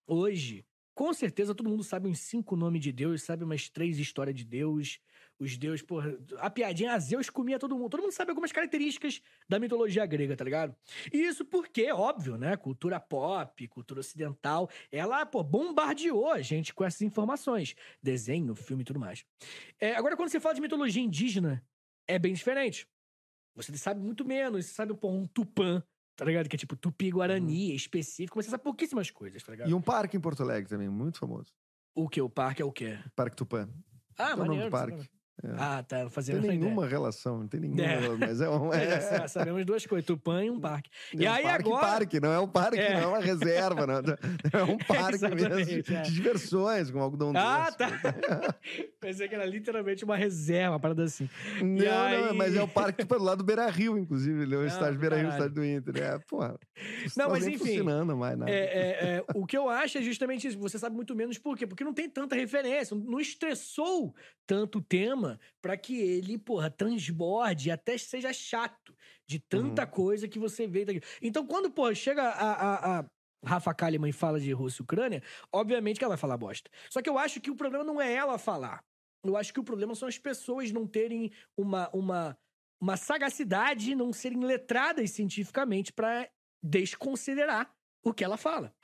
hoje, com certeza todo mundo sabe uns cinco nomes de Deus, sabe umas três histórias de Deus. Os deuses, porra, a piadinha, a Zeus comia todo mundo. Todo mundo sabe algumas características da mitologia grega, tá ligado? E isso porque, óbvio, né? Cultura pop, cultura ocidental, ela, pô, bombardeou a gente com essas informações. Desenho, filme e tudo mais. É, agora, quando você fala de mitologia indígena, é bem diferente. Você sabe muito menos. Você sabe, pô, um tupã, tá ligado? Que é tipo tupi-guarani, é específico, mas você sabe pouquíssimas coisas, tá ligado? E um parque em Porto Alegre também, muito famoso. O que? O parque é o quê? Parque Tupã. Ah, é o nome do parque? Ah, tá. Não Fazendo tem essa nenhuma relação, não tem nenhuma É. relação, mas é um... ideia. É, É, sa- sabemos duas coisas: Tupã e um parque. E é um aí parque, agora. parque, não é um parque, É. não é uma reserva, não. É um parque mesmo de, é. diversões, com algodão Ah, doce. tá. Pensei que era literalmente uma reserva, uma parada assim. Não, E não, aí- mas é o parque tipo, lado do Beira Rio, inclusive. Ele é o Ah, estádio Beira Rio, o caralho. estádio do Inter. É, porra. Não, tá mas enfim, funcionando mais nada. É, é, é, o que eu acho é justamente isso. Você sabe muito menos por quê? Porque não tem tanta referência. Não estressou tanto o tema pra que ele, porra, transborde e até seja chato de tanta coisa que você vê. Então, quando, porra, chega a, a, a Rafa Kalimann e fala de Rússia e Ucrânia, obviamente que ela vai falar bosta. Só que eu acho que o problema não é ela falar. Eu acho que o problema são as pessoas não terem uma, uma, uma sagacidade, não serem letradas cientificamente pra desconsiderar o que ela fala.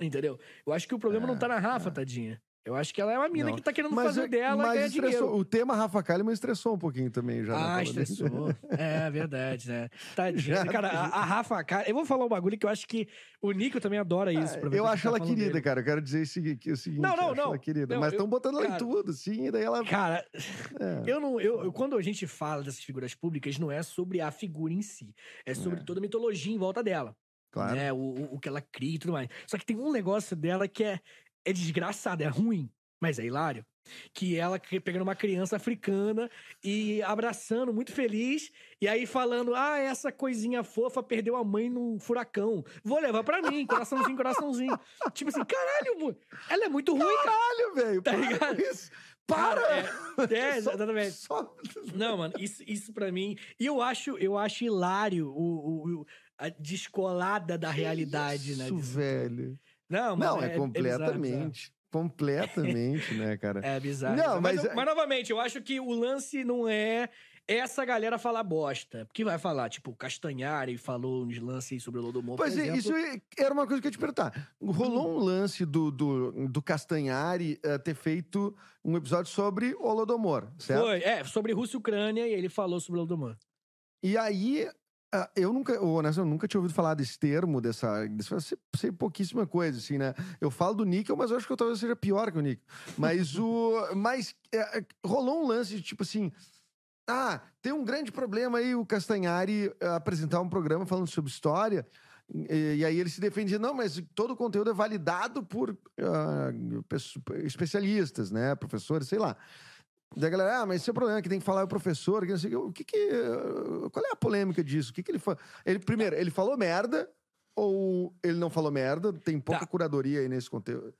Entendeu? Eu acho que o problema não tá na Rafa, tadinha. Eu acho que ela é uma mina Não. que tá querendo Mas, fazer é- dela mas ganhar estressou. dinheiro. O tema Rafa Kalimann estressou um pouquinho também já. na Ah, dele. estressou. É, verdade, né? Tadinha. Já- Cara, a, a Rafa, cara, eu vou falar um bagulho que eu acho que o Nico também adora isso. Ah, eu que acho tá ela querida, dele. cara. Eu quero dizer o seguinte, o seguinte Não, não, não. ela querida. Não, mas estão botando ela cara- em tudo, sim, e daí ela. Cara, é. eu não. Eu, eu- quando a gente fala dessas figuras públicas, não é sobre a figura em si. É sobre É. toda a mitologia em volta dela. Claro. né? O, o, o que ela cria e tudo mais. Só que tem um negócio dela que é, é desgraçado, é ruim, mas é hilário. Que ela que- pegando uma criança africana e abraçando, muito feliz, e aí falando: Ah, essa coisinha fofa perdeu a mãe num furacão. Vou levar pra mim, coraçãozinho, coraçãozinho. tipo assim, caralho, ela é muito ruim, cara. Caralho, velho. Tá ligado? isso. Para! Cara, é, é, Só- exatamente. só- Não, mano, isso, isso pra mim. E eu acho, eu acho hilário o, o- o- a descolada da realidade, né? Isso, disso tudo. velho. Não, Não, é, bizarro, completamente. completamente, né, cara? É bizarro. Não, mas mas, é- mas, novamente, eu acho que o lance não é essa galera falar bosta. Porque vai falar, tipo, o Castanhari falou uns lances sobre o Lodomor, Pois é, isso era uma coisa que eu ia te perguntar. Rolou um lance do, do, do Castanhari eh, ter feito um episódio sobre Holodomor, certo? Foi, é, sobre Rússia e Ucrânia, e ele falou sobre o Lodomor. E aí, ah, eu nunca, honestamente, eu nunca tinha ouvido falar desse termo, dessa. eu sei, sei pouquíssima coisa, assim, né? Eu falo do níquel, mas eu acho que eu talvez seja pior que o níquel. Mas o. Mas é, é, rolou um lance de tipo assim. Ah, tem um grande problema aí o Castanhari eh, apresentar um programa falando sobre história. E, e aí ele se defendia, não, mas todo o conteúdo é validado por ah, pesso- especialistas, né? Professores, sei lá. Da galera, ah, mas esse é o problema, que tem que falar o professor, que não sei o que. Que eh, qual é a polêmica disso? O que que ele falou? Ele, primeiro, ele falou merda ou ele não falou merda? Tem pouca Tá. curadoria aí nesse conteúdo.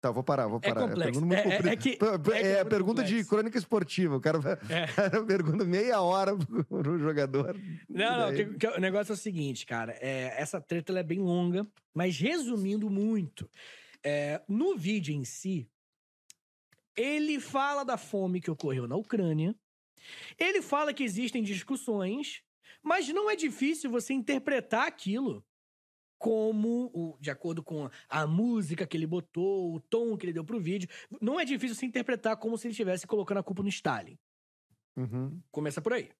Tá, vou parar, vou É parar. complexo. pergunta muito É- é- comprida. é que- é que é é pergunta de complexo. crônica esportiva. O cara, É. pergunta meia hora pro jogador. Não, não, Daí- que o negócio é o seguinte, cara. é, essa treta é bem longa, mas resumindo muito, é, no vídeo em si, ele fala da fome que ocorreu na Ucrânia, ele fala que existem discussões, mas não é difícil você interpretar aquilo como, de acordo com a música que ele botou, o tom que ele deu pro vídeo, não é difícil você interpretar como se ele estivesse colocando a culpa no Stalin. Uhum. Começa por aí.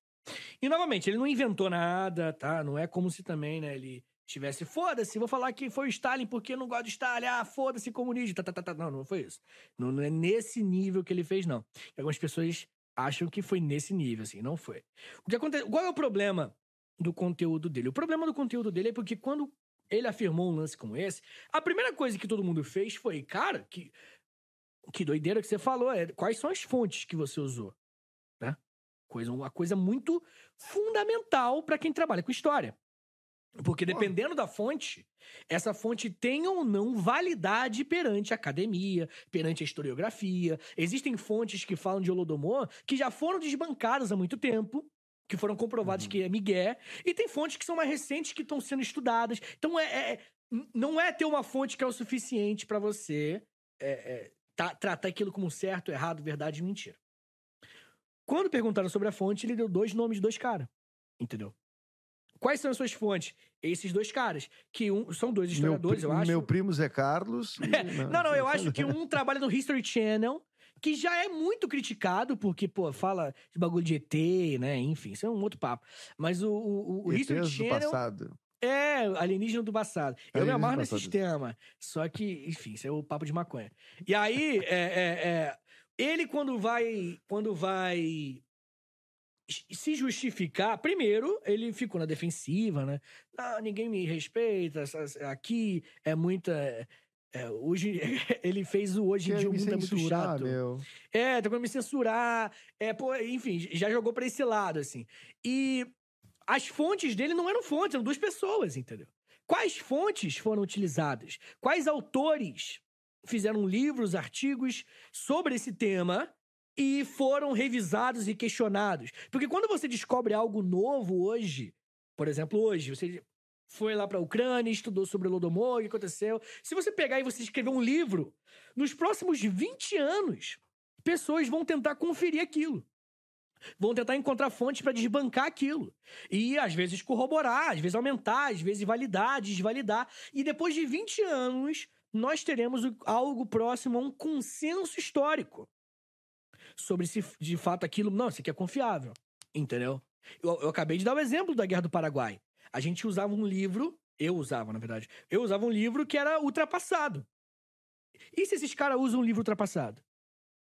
E novamente, ele não inventou nada, tá? Não é como se também, né, ele tivesse, foda-se, vou falar que foi o Stalin porque eu não gosto de Stalin, ah, foda-se comunismo, tá, tá, tá, tá. Não, não foi isso. Não, não é nesse nível que ele fez, não. Algumas pessoas acham que foi nesse nível, assim, não foi. O que acontece, qual é o problema do conteúdo dele? O problema do conteúdo dele é porque quando ele afirmou um lance como esse, a primeira coisa que todo mundo fez foi, cara, que, que doideira que você falou, é, quais são as fontes que você usou? Né? Coisa, uma coisa muito fundamental para quem trabalha com história. Porque dependendo da fonte, essa fonte tem ou não validade perante a academia, perante a historiografia. Existem fontes que falam de Holodomor que já foram desbancadas há muito tempo, que foram comprovados Uhum. que é migué, e tem fontes que são mais recentes que estão sendo estudadas. Então, é, é- não é ter uma fonte que é o suficiente para você é, tá- tratar aquilo como certo, errado, verdade e mentira. Quando perguntaram sobre a fonte, ele deu dois nomes de dois caras. Entendeu? Quais são as suas fontes? Esses dois caras. Que um, são dois historiadores, meu, eu acho. Meu primo Zé Carlos. e- Não, não, eu acho que um trabalha no History Channel, que já é muito criticado, porque, pô, fala de bagulho de ET, né? Enfim, isso é um outro papo. Mas o, o, o History ETs do Channel passado. é alienígena do passado. Eu me amarro nesse sistema. Só que, enfim, isso é o papo de maconha. E aí, é, é, é, Ele, quando vai. Quando vai se justificar, primeiro, ele ficou na defensiva, né? Ah, ninguém me respeita, aqui é muita. É, hoje ele fez o hoje em dia o mundo é muito chato. Meu. É, tá querendo me censurar. É, pô, enfim, já jogou para esse lado, assim. E as fontes dele não eram fontes, eram duas pessoas, entendeu? Quais fontes foram utilizadas? Quais autores fizeram livros, artigos sobre esse tema e foram revisados e questionados. Porque quando você descobre algo novo hoje, por exemplo, hoje, você foi lá para a Ucrânia, estudou sobre o Lodomor, o que aconteceu. Se você pegar e você escrever um livro, nos próximos 20 anos, pessoas vão tentar conferir aquilo. Vão tentar encontrar fontes para desbancar aquilo. E às vezes corroborar, às vezes aumentar, às vezes validar, desvalidar. E depois de 20 anos, nós teremos algo próximo a um consenso histórico sobre se de fato aquilo. Não, isso aqui é confiável. Entendeu? Eu, eu acabei de dar o exemplo da Guerra do Paraguai. A gente usava um livro, eu usava, na verdade, eu usava um livro que era ultrapassado. E se esses caras usam um livro ultrapassado?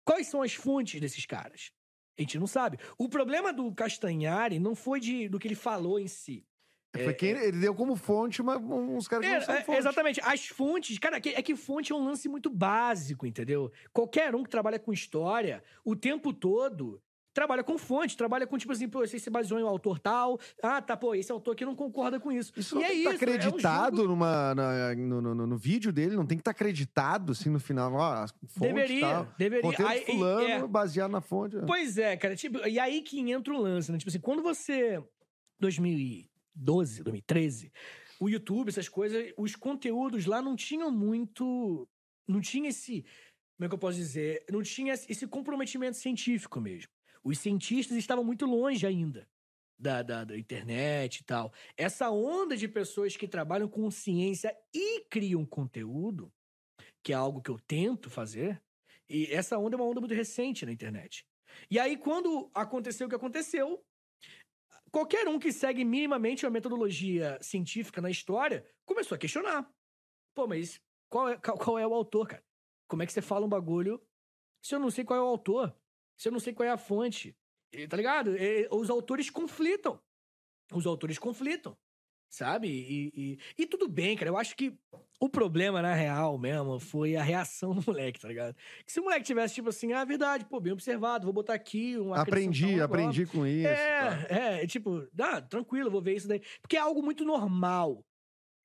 Quais são as fontes desses caras? A gente não sabe. O problema do Castanhari não foi de, do que ele falou em si. É, foi quem é, ele deu como fonte mas uns caras que é, não são é, fonte. Exatamente. As fontes, cara, é que, é fonte é um lance muito básico, entendeu? Qualquer um que trabalha com história, o tempo todo, trabalha com fonte, trabalha com, tipo assim, pô, você se baseou em um autor tal. Ah, tá, pô, esse autor aqui não concorda com isso. Isso e não é tem que estar tá acreditado é um numa, na, no, no, no, vídeo dele, não tem que estar tá acreditado, assim, no final. Ó, fonte, deveria, tal, deveria. Aí, fulano, é. baseado na fonte. Pois é, cara. Tipo, e aí que entra o lance, né? Tipo assim, quando você... 2000 2012, 2013, o YouTube, essas coisas, os conteúdos lá não tinham muito. Não tinha esse. Como é que eu posso dizer? Não tinha esse comprometimento científico mesmo. Os cientistas estavam muito longe ainda da, da, da, internet e tal. Essa onda de pessoas que trabalham com ciência e criam conteúdo, que é algo que eu tento fazer, e essa onda é uma onda muito recente na internet. E aí, quando aconteceu o que aconteceu, qualquer um que segue minimamente a metodologia científica na história começou a questionar. Pô, mas qual é, qual é o autor, cara? Como é que você fala um bagulho se eu não sei qual é o autor? Se eu não sei qual é a fonte? Tá ligado? os autores conflitam. Os autores conflitam. Sabe? E, e, e, tudo bem, cara. Eu acho que o problema, na real mesmo, foi a reação do moleque, tá ligado? Que se o moleque tivesse, tipo assim, ah, verdade, pô, bem observado, vou botar aqui uma. Aprendi, aprendi com isso. É, tá. é, tipo, ah, tranquilo, vou ver isso daí. Porque é algo muito normal.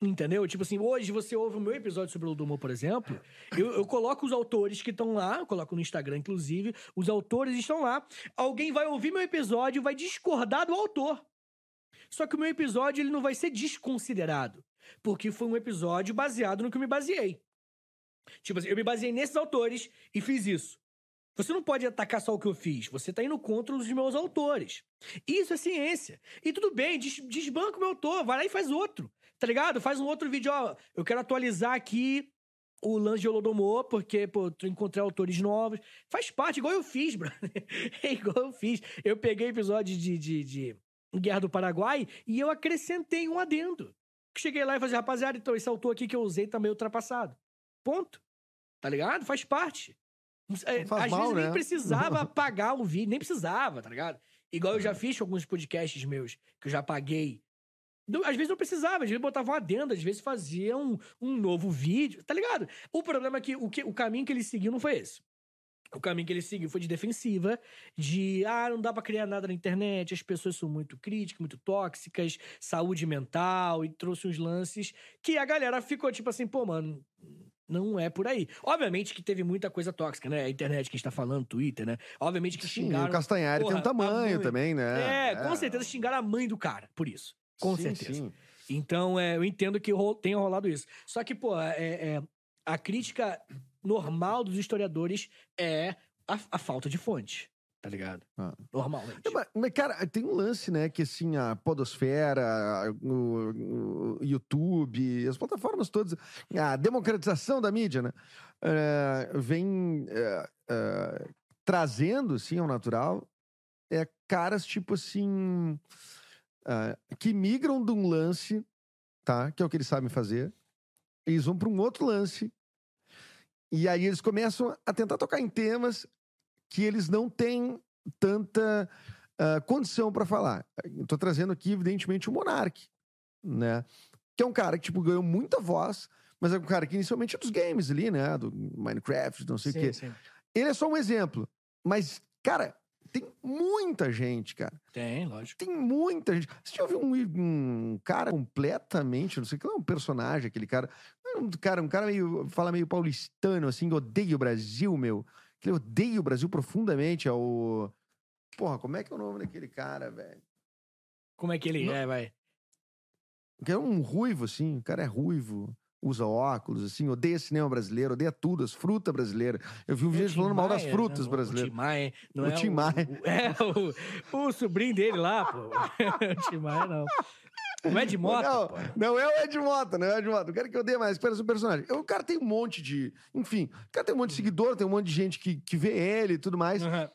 Entendeu? Tipo assim, hoje você ouve o meu episódio sobre o Dumont, por exemplo, eu, eu coloco os autores que estão lá, eu coloco no Instagram, inclusive, os autores estão lá. Alguém vai ouvir meu episódio e vai discordar do autor. Só que o meu episódio ele não vai ser desconsiderado, porque foi um episódio baseado no que eu me baseei. Tipo assim, eu me baseei nesses autores e fiz isso. Você não pode atacar só o que eu fiz, você tá indo contra os meus autores. Isso é ciência. E tudo bem, des desbanca o meu autor, vai lá e faz outro. Tá ligado? Faz um outro vídeo, ó. Eu quero atualizar aqui o lance de Holodomor, porque, pô, encontrei autores novos. Faz parte, igual eu fiz, brother. é igual eu fiz. Eu peguei episódio de, de, de Guerra do Paraguai, e eu acrescentei um adendo. Cheguei lá e falei, rapaziada, então esse autor aqui que eu usei tá meio ultrapassado. Ponto. Tá ligado? Faz parte. É, às mal, vezes né? nem precisava apagar o vídeo, nem precisava, tá ligado? Igual eu já fiz com alguns podcasts meus, que eu já paguei. Às vezes não precisava, às vezes botava uma adenda, às vezes fazia um, um novo vídeo, tá ligado? O problema é que o, que o caminho que ele seguiu não foi esse. O caminho que ele seguiu foi de defensiva, de ah, não dá para criar nada na internet, as pessoas são muito críticas, muito tóxicas, saúde mental, e trouxe uns lances que a galera ficou tipo assim, pô, mano, não é por aí. Obviamente que teve muita coisa tóxica, né? A internet que a gente tá falando, Twitter, né? Obviamente que Sim, xingaram. o Castanhari porra, tem um tamanho também, né? É, é, com certeza xingaram a mãe do cara, por isso. Com sim, certeza. Sim. Então, é, eu entendo que tenha rolado isso. Só que, pô, é, é, a crítica normal dos historiadores é a, a falta de fonte. Tá ligado? Ah. Normalmente. É, mas, mas, cara, tem um lance, né? Que assim, a Podosfera, o, o YouTube, as plataformas todas, a democratização da mídia, né? Uh, vem uh, uh, trazendo, assim, ao natural, é, caras tipo assim. que migram de um lance, tá? Que é o que eles sabem fazer. Eles vão para um outro lance e aí eles começam a tentar tocar em temas que eles não têm tanta ah, condição para falar. Tô trazendo aqui, evidentemente, o Monark, né? Que é um cara que, tipo, ganhou muita voz, mas é um cara que inicialmente é dos games ali, né? Do Minecraft, não sei o quê. sim. Ele é só um exemplo. Mas, cara, tem muita gente, cara. Tem, lógico. Tem muita gente. Você já ouviu um, um cara completamente, não sei o que, é um personagem, aquele cara. Um cara, um cara meio. fala meio paulistano, assim, odeia o Brasil, meu. Que ele odeia o Brasil profundamente. É o. Porra, como é que é o nome daquele cara, velho? Como é que ele Não. é, vai? Que é um ruivo, assim. O cara é ruivo. Usa óculos, assim, odeia cinema brasileiro, odeia tudo, as frutas brasileiras. Eu vi um vídeo É o Tim falando mal das frutas né? O- brasileiras. O Tim Maia, não O é Tim Maia. o- É, o, o sobrinho dele lá, pô. o Tim Maia, não. É de moto, não, pô. não é o Ed Mota, não é o Ed Mota. O cara que eu odeio mais, espera o personagem. O cara tem um monte de. Enfim, o cara tem um monte de seguidor, tem um monte de gente que, que vê ele e tudo mais. Aham.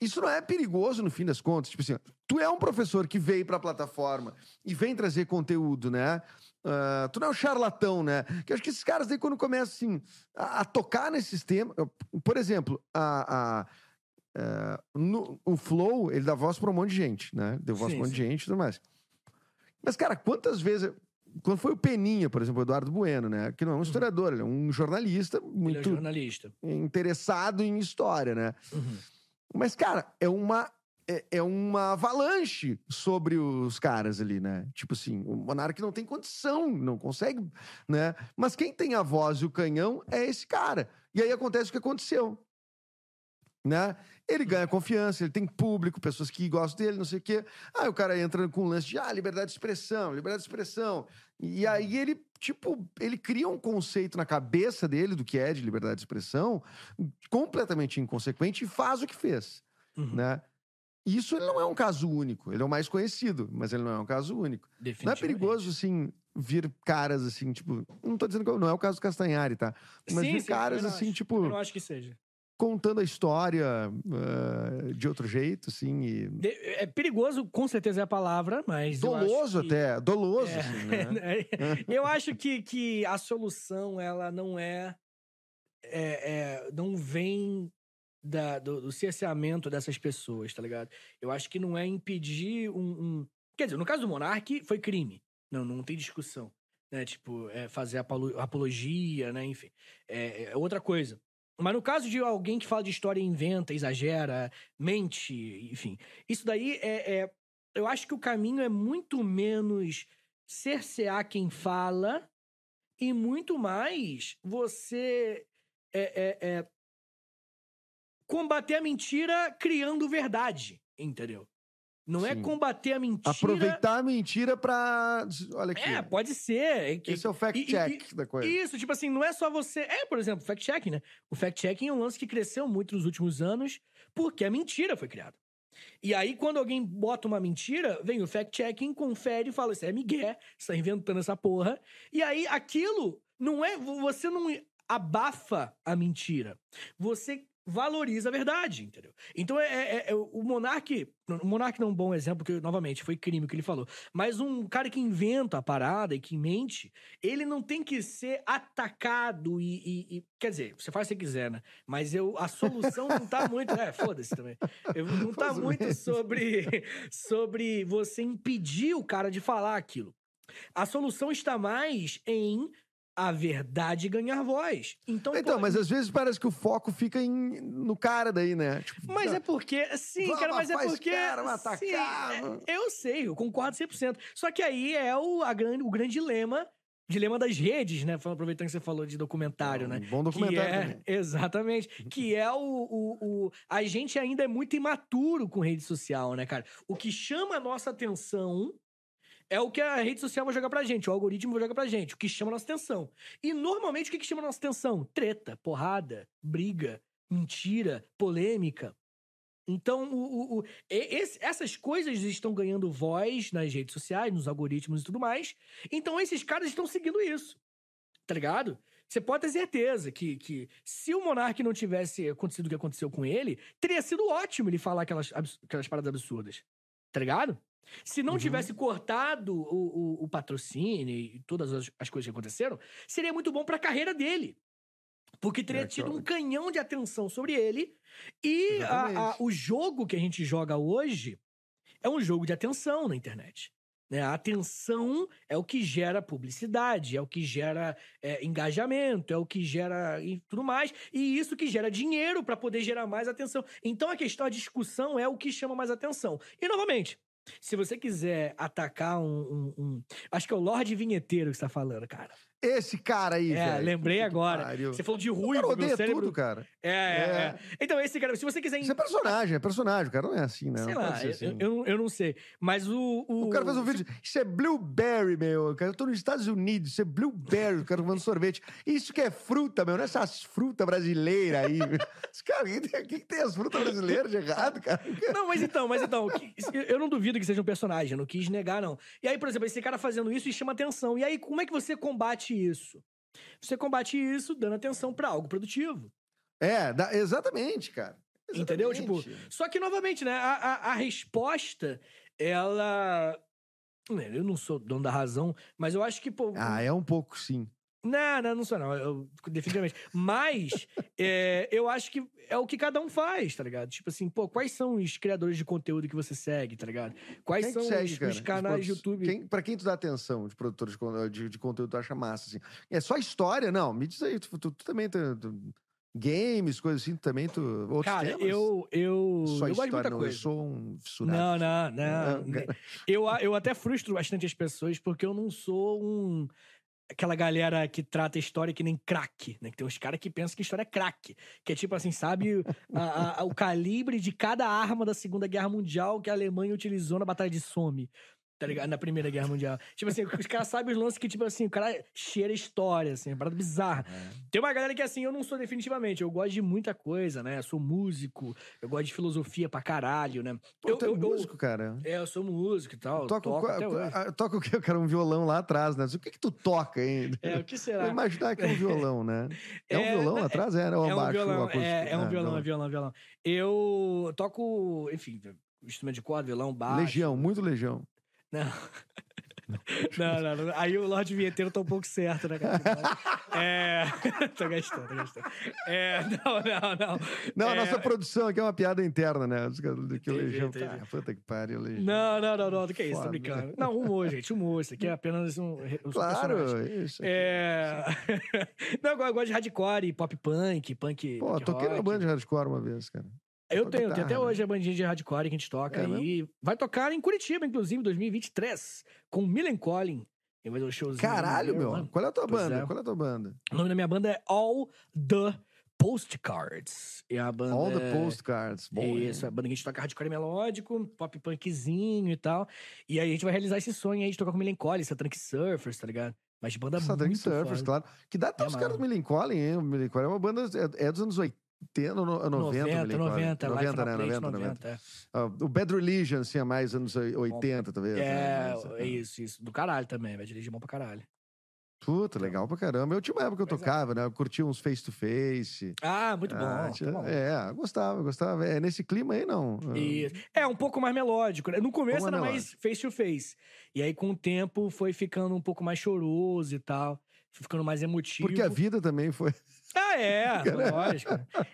Isso não é perigoso no fim das contas. Tipo assim, tu é um professor que veio pra plataforma e vem trazer conteúdo, né? Ah, tu não é um charlatão, né? Que eu acho que esses caras daí, quando começam assim, a, a tocar nesses temas. Por exemplo, a. a- ah, no- o Flow, ele dá voz pra um monte de gente, né? Deu voz Sim, pra um monte de gente e tudo mais. Mas, cara, quantas vezes. Quando foi o Peninha, por exemplo, o Eduardo Bueno, né? Que não é um historiador, ele é um jornalista Ele é muito jornalista. interessado em história, né? Uhum. Mas, cara, é uma. É, é uma avalanche sobre os caras ali, né? Tipo assim, o Monark não tem condição, não consegue, né? Mas quem tem a voz e o canhão é esse cara. E aí acontece o que aconteceu, né? Ele ganha confiança, ele tem público, pessoas que gostam dele, não sei o quê. Aí o cara entra com um lance de, ah, liberdade de expressão, liberdade de expressão. E aí ele, tipo, ele cria um conceito na cabeça dele do que é de liberdade de expressão, completamente inconsequente, e faz o que fez, Uhum. né? Isso ele não é um caso único, ele é o mais conhecido, mas ele não é um caso único. Não é perigoso, assim, vir caras assim, tipo. Não tô dizendo que não é o caso do Castanhari, tá? Mas Sim, vir sim, caras assim, acho. tipo, Também não acho que seja. contando a história ah, de outro jeito, assim, e. É perigoso, com certeza é a palavra, mas. eu Doloso que- até, doloso, É, assim, né? eu acho que, que a solução, ela não é. é- é- não vem da- do, do cerceamento dessas pessoas, tá ligado? Eu acho que não é impedir um. um- Quer dizer, no caso do Monark, foi crime. Não, não tem discussão. Né? Tipo, é fazer apolo- apologia, né? Enfim. É, é outra coisa. Mas no caso de alguém que fala de história inventa, exagera, mente, enfim. Isso daí é, é- Eu acho que o caminho é muito menos cercear quem fala e muito mais você é, é, é, combater a mentira criando verdade, entendeu? Não é Sim. combater a mentira. Aproveitar a mentira pra. Olha aqui. É, pode ser. é Esse é o fact-check da coisa. Isso, tipo assim, não é só você. É, por exemplo, fact-checking, né? O fact-checking é um lance que cresceu muito nos últimos anos porque a mentira foi criada. E aí, quando alguém bota uma mentira, vem o fact-checking, confere e fala: Isso é Miguel, você tá inventando essa porra. E aí, aquilo não é. Você não abafa a mentira. Você valoriza a verdade, entendeu? Então, é, é- é- o Monark. O Monark não é um bom exemplo, porque, novamente, foi crime o que ele falou. Mas um cara que inventa a parada e que mente, ele não tem que ser atacado e. e- e- quer dizer, você faz o que você quiser, né? Mas eu, a solução não tá muito. É, foda-se também. Eu- não tá muito sobre, sobre você impedir o cara de falar aquilo. A solução está mais em a verdade ganhar voz. Então, Então, pô, mas às vezes parece que o foco fica em- no cara daí, né? Tipo, Mas não, é porque. Sim, Vamos cara, mas é porque. cara, sim, é- eu sei, eu concordo 100%. Só que aí é o, a grande, o grande dilema. Dilema das redes, né? Aproveitando que você falou de documentário, né? Um bom documentário é, também. exatamente. Que é o, o, o- A gente ainda é muito imaturo com rede social, né, cara? O que chama a nossa atenção é o que a rede social vai jogar pra gente, o algoritmo vai jogar pra gente, o que chama nossa atenção. E normalmente o que, que chama nossa atenção? Treta, porrada, briga, mentira, polêmica. Então, o, o- o- esse- essas coisas estão ganhando voz nas redes sociais, nos algoritmos e tudo mais. Então, esses caras estão seguindo isso. Tá ligado? Você pode ter certeza que, que se o Monark não tivesse acontecido o que aconteceu com ele, teria sido ótimo ele falar aquelas, aquelas paradas absurdas. Tá ligado? Se não Uhum. tivesse cortado o, o- o patrocínio e todas as, as coisas que aconteceram, seria muito bom pra carreira dele. Porque teria É, tido um canhão de atenção sobre ele. E a- a- o jogo que a gente joga hoje é um jogo de atenção na internet. né? A atenção é o que gera publicidade, é o que gera é, engajamento, é o que gera e tudo mais. E isso que gera dinheiro para poder gerar mais atenção. Então a questão, a discussão é o que chama mais atenção. E novamente. Se você quiser atacar um, um- um- Acho que é o Lorde Vinheteiro que você tá falando, cara. Esse cara aí, É, velho. lembrei Puta agora. pariu. Você falou de ruivo, cara meu cérebro... tudo, cara. É, é, É. é. Então, esse cara, se você quiser. Isso é personagem, é personagem. O cara não é assim, né? Sei não lá, eu, assim. eu, não- eu não sei. Mas o. O, O cara fez um vídeo. Isso é blueberry, meu. Cara, eu tô nos Estados Unidos. Isso é blueberry. O cara tomando sorvete. Isso que é fruta, meu. Não é essas frutas brasileiras aí. cara, o que, tem- tem as frutas brasileiras de errado, cara? Não, mas então, mas então, eu não duvido que seja um personagem, eu não quis negar, não. E aí, por exemplo, esse cara fazendo isso e chama atenção. E aí, como é que você combate isso? Você combate isso dando atenção pra algo produtivo. É, dá- exatamente, cara. Entendeu? Tipo, Exatamente. Só que, novamente, né? A, a, a resposta, ela. né, Eu não sou dono da razão, mas eu acho que, pô. Ah, é um pouco sim. Não, não, não sou, não. Eu, definitivamente. Mas é, eu acho que é o que cada um faz, tá ligado? Tipo assim, pô, quais são os criadores de conteúdo que você segue, tá ligado? Quais são segue, os, os canais de Os YouTube? Quem, pra quem tu dá atenção de produtor de, de, de conteúdo, tu acha massa, assim. É só história? Não, me diz aí. Tu, tu- tu também... Tu, tu- games, coisas assim, tu também tu... Outros Cara, temas? eu, eu, Só eu gosto de muita não. coisa. Eu sou um fissurado. Não, não, não. Não, eu, eu até frustro bastante as pessoas porque eu não sou um. Aquela galera que trata a história que nem crack, né? Que tem uns caras que pensam que história é crack. Que é tipo assim, sabe a- a- o calibre de cada arma da Segunda Guerra Mundial que a Alemanha utilizou na Batalha de Somme. Tá ligado? Na Primeira Guerra Mundial. Tipo assim, os caras sabem os lances que, tipo assim, o cara cheira história, assim, é uma parada bizarra. Tem uma galera que, assim, eu não sou definitivamente. Eu gosto de muita coisa, né? Eu sou músico, eu gosto de filosofia pra caralho, né? Pô, eu, tu é eu- eu- músico, cara. é, eu sou músico e tal. Toco ah, toca o quê? Cara, um violão lá atrás, né? O que que tu toca ainda? É, o que Vou será? imaginar que é um violão, né? É, um É, violão lá é- atrás? É, É um abaixo? violão, é, é um Ah, violão, é violão, violão. Eu toco, enfim, instrumento de corda, violão, baixo. Legião, muito legião. Não. Não, não, não. Aí o Lorde Vinheteiro tá um pouco certo, né, cara? É. tô gastando, tô gastando. É, não, não, não. Não, a É, nossa produção aqui é uma piada interna, né? Que o Legião. Ah, puta que pariu, Legião. Não, não, não, não. Do que é isso? Tô brincando. Não, humor, gente, humor. Isso aqui é apenas um. Claro, isso. aqui. É. não, eu gosto- de hardcore, pop punk, punk. Pô, toquei na rock. banda de hardcore uma vez, cara. Eu tenho, tenho até né? hoje a bandinha de hardcore que a gente toca É aí. Vai tocar em Curitiba, inclusive, em 2023, com Millen Collin. Ele vai dar um showzinho. Caralho, meu. mano. Qual é a tua Pois banda? é. Qual é a tua banda? O nome da minha banda é All the Postcards. E a banda. All the é- Postcards. Bom, hein? Isso, a banda que a gente toca hardcore melódico, pop punkzinho e tal. E aí a gente vai realizar esse sonho aí de tocar com Millen Collin, Satanic Surfers, tá ligado? Mas de banda Satanic muito Surfers, foda. claro. Que dá até É os caras do massa. Millencolin, hein? O Millencolin é uma banda... É, é dos anos 80, no- 90, 90, Millencolin. 90, 90, Life né? Plate, 90, 90. 90. é. Ah, o Bad Religion, assim, é mais anos 80, talvez. né? É, é isso, isso. Do caralho também, vai dirigir bom pra caralho. Puta, legal pra caramba. Eu tinha uma época que eu Pois é. tocava, né? Eu curtia uns face-to-face. Ah, muito bom. Ah, tá tinha- bom. é, gostava, gostava. É nesse clima aí, não. Isso. É, um pouco mais melódico. né? No começo era é mais face to face. E aí, com o tempo, foi ficando um pouco mais choroso e tal. Foi ficando mais emotivo. Porque a vida também foi. Ah, é, lógico.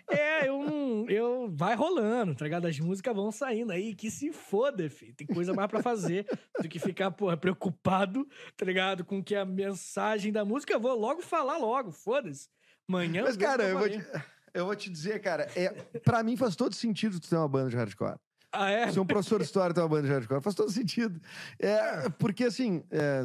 É, eu não. Eu. Vai rolando, tá ligado? As músicas vão saindo aí, que se foda, filho. Tem coisa mais pra fazer do que ficar, porra, preocupado, tá ligado? Com que a mensagem da música eu vou logo falar logo, foda-se. Amanhã. Mas, cara, eu vou, te, eu vou te dizer, cara, é, pra mim faz todo sentido tu ter uma banda de hardcore. Ah, é? Ser um professor de história ter uma banda de hardcore faz todo sentido. É, porque, assim, é,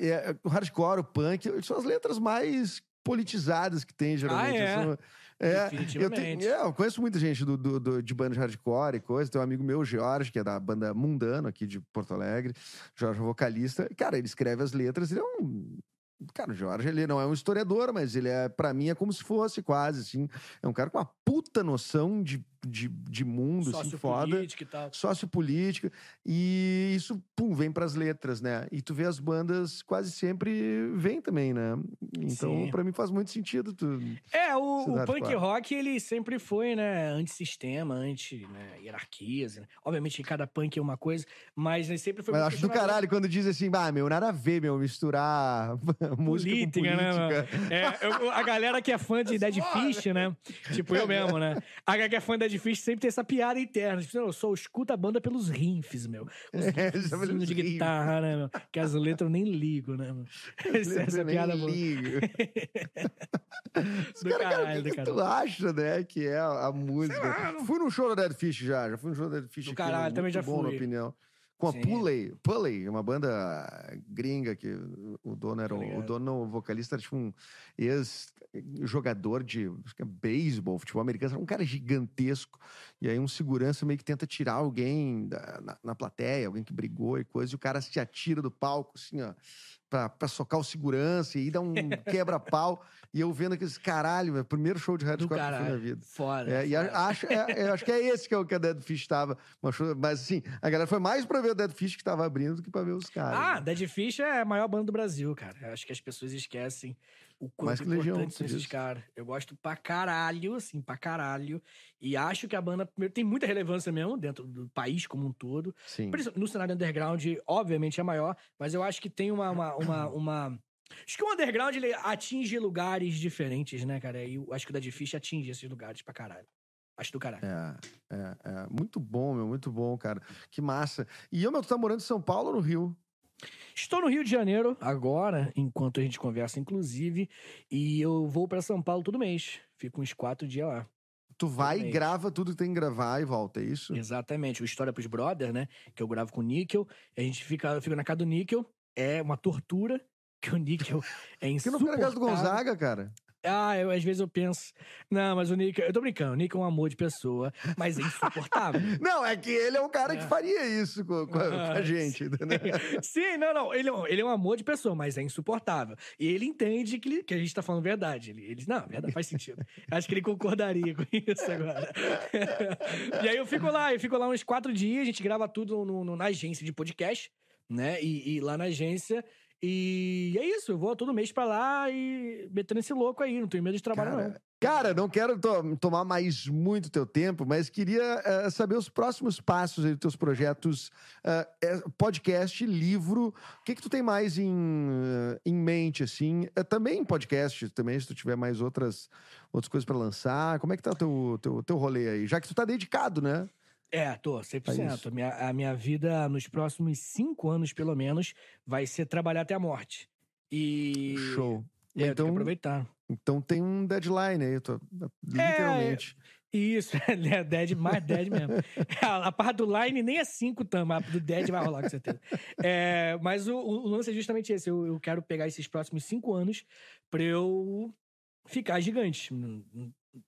é, o hardcore, o punk, são as letras mais politizadas que tem, geralmente. Ah, é? São- é, eu, tenho, é, eu conheço muita gente do, do- do- de banda de hardcore e coisa. Tem um amigo meu, Jorge, que é da banda Mundano, aqui de Porto Alegre. Jorge é vocalista. Cara, ele escreve as letras, ele é um. Cara, o Jorge, ele não é um historiador, mas ele é, pra mim, é como se fosse quase, assim. É um cara com uma puta noção de, de, de mundo, assim, foda Sociopolítica e tal. sociopolítica, e isso, pum, vem pras letras, né? E tu vê as bandas quase sempre vem também, né? Então, pra mim faz muito sentido tu... É, o, o punk rock, ele sempre foi, né, antissistema, anti-hierarquias. Né? Obviamente, cada punk é uma coisa, mas ele sempre foi Mas acho do caralho quando diz assim, ah, meu, nada a ver, meu, misturar música política, né. É, eu- a galera que é fã de Dead Fish, né? Tipo, eu mesmo, né? A galera que é fã de Dead Fish sempre tem essa piada interna. Tipo, eu só escuto a banda pelos riffs, meu. Os É, eles de guitarra, né, meu? Que as letras eu nem ligo, né, meu? Essa, essa nem piada boa. ligo. Do cara, cara, caralho, o do que, que tu acha, né, que é a, a música? Fui num show da Dead Fish já, já fui num show da Dead Fish. Do aqui, caralho, também já bom, na fui. opinião. Com a. Pulley, Pulley, uma banda gringa que o dono era o, o dono, o vocalista era tipo um ex-jogador de acho que é beisebol, futebol americano, era um cara gigantesco. E aí um segurança meio que tenta tirar alguém da- na, na plateia, alguém que brigou e coisa, e o cara se atira do palco, assim, ó, pra, pra socar o segurança, e aí dá um quebra-pau. E eu vendo aqueles caralho, meu, primeiro show de hardcore que eu na vida. Foda. É, e a- acho, é, eu acho que é esse que é o que a Dead Fish tava. Mas, mas assim, a galera foi mais pra ver o Dead Fish que tava abrindo do que pra ver os caras. Ah, né? Dead Fish é a maior banda do Brasil, cara. Eu acho que as pessoas esquecem o quanto que Legião, importantes são esses caras. Eu gosto pra caralho, assim, pra caralho. E acho que a banda primeiro, tem muita relevância mesmo dentro do país como um todo. Sim. No cenário underground, obviamente, é maior, mas eu acho que tem uma. uma, uma, uma- Acho que o underground ele atinge lugares diferentes, né, cara? E eu acho que o Dead Fish atinge esses lugares pra caralho. Acho do caralho. É, é, é. Muito bom, meu, muito bom, cara. Que massa. E eu, meu, tu tá morando em São Paulo ou no Rio? Estou no Rio de Janeiro agora, enquanto a gente conversa, inclusive, e eu vou pra São Paulo todo mês. Fico uns quatro dias lá. Tu vai, mês. grava tudo que tem que gravar e volta, é isso? Exatamente. O História pros Brothers, né? Que eu gravo com o Níquel. A gente fica, eu fico na casa do Níquel. É uma tortura, que o Níquel é Por que não foi na casa do insuportável. Gonzaga, cara? Ah, eu, às vezes eu penso. Não, mas o Níquel. Eu tô brincando. O Níquel é um amor de pessoa, mas é insuportável. Não, é que ele é o cara que É. faria isso com, com a, com a Ah, gente, entendeu? Sim, não, não. Ele, é um- ele é um amor de pessoa, mas é insuportável. E ele entende que, ele- que a gente tá falando verdade. Ele, ele não, verdade faz sentido. Acho que ele concordaria com isso agora. e aí eu fico lá, eu fico lá uns quatro dias, a gente grava tudo no- no- na agência de podcast, né? E, e lá na agência. E é isso, eu vou todo mês pra lá e metendo esse louco aí, não tenho medo de trabalhar, não. Cara, cara, não quero to- tomar mais muito teu tempo, mas queria eh, saber os próximos passos aí dos teus projetos, eh, podcast, livro. O que que tu tem mais em, eh, em mente, assim? Também podcast, também, se tu tiver mais outras, outras coisas pra lançar. Como é que tá o teu, teu, teu rolê aí? Já que tu tá dedicado, né? É, tô, É 100%. isso. a, minha, a minha vida, nos próximos cinco anos, pelo menos, vai ser trabalhar até a morte. E. Show. É, então, aproveitar. então tem um deadline aí, tô- literalmente. Isso, é dead, mais dead mesmo. A, a parte do line nem é 5 tam, mas do dead vai rolar com certeza. É, mas o, o lance é justamente esse. Eu, eu quero pegar esses próximos 5 anos pra eu ficar gigante.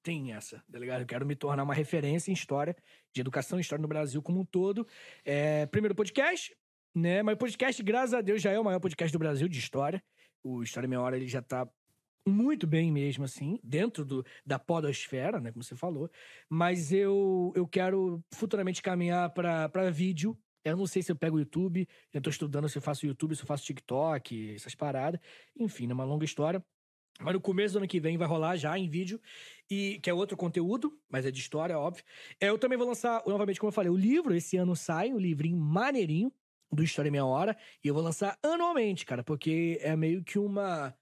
Tem essa, tá ligado? Eu quero me tornar uma referência em história, de educação e história no Brasil como um todo. É, primeiro podcast, né? Mas o podcast, graças a Deus, já é o maior podcast do Brasil de história. O História Meia Hora, ele já tá muito bem mesmo, assim, dentro do, da podosfera, né, como você falou. Mas eu, eu quero futuramente caminhar para vídeo. Eu não sei se eu pego o YouTube, eu tô estudando se eu faço YouTube, se eu faço TikTok, essas paradas. Enfim, é uma longa história. Mas no começo do ano que vem vai rolar já em vídeo, e que é outro conteúdo, mas é de história, óbvio. É, Eu também vou lançar, novamente, como eu falei, o livro. Esse ano sai, um livrinho maneirinho do História Meia Hora. E eu vou lançar anualmente, cara, porque é meio que uma,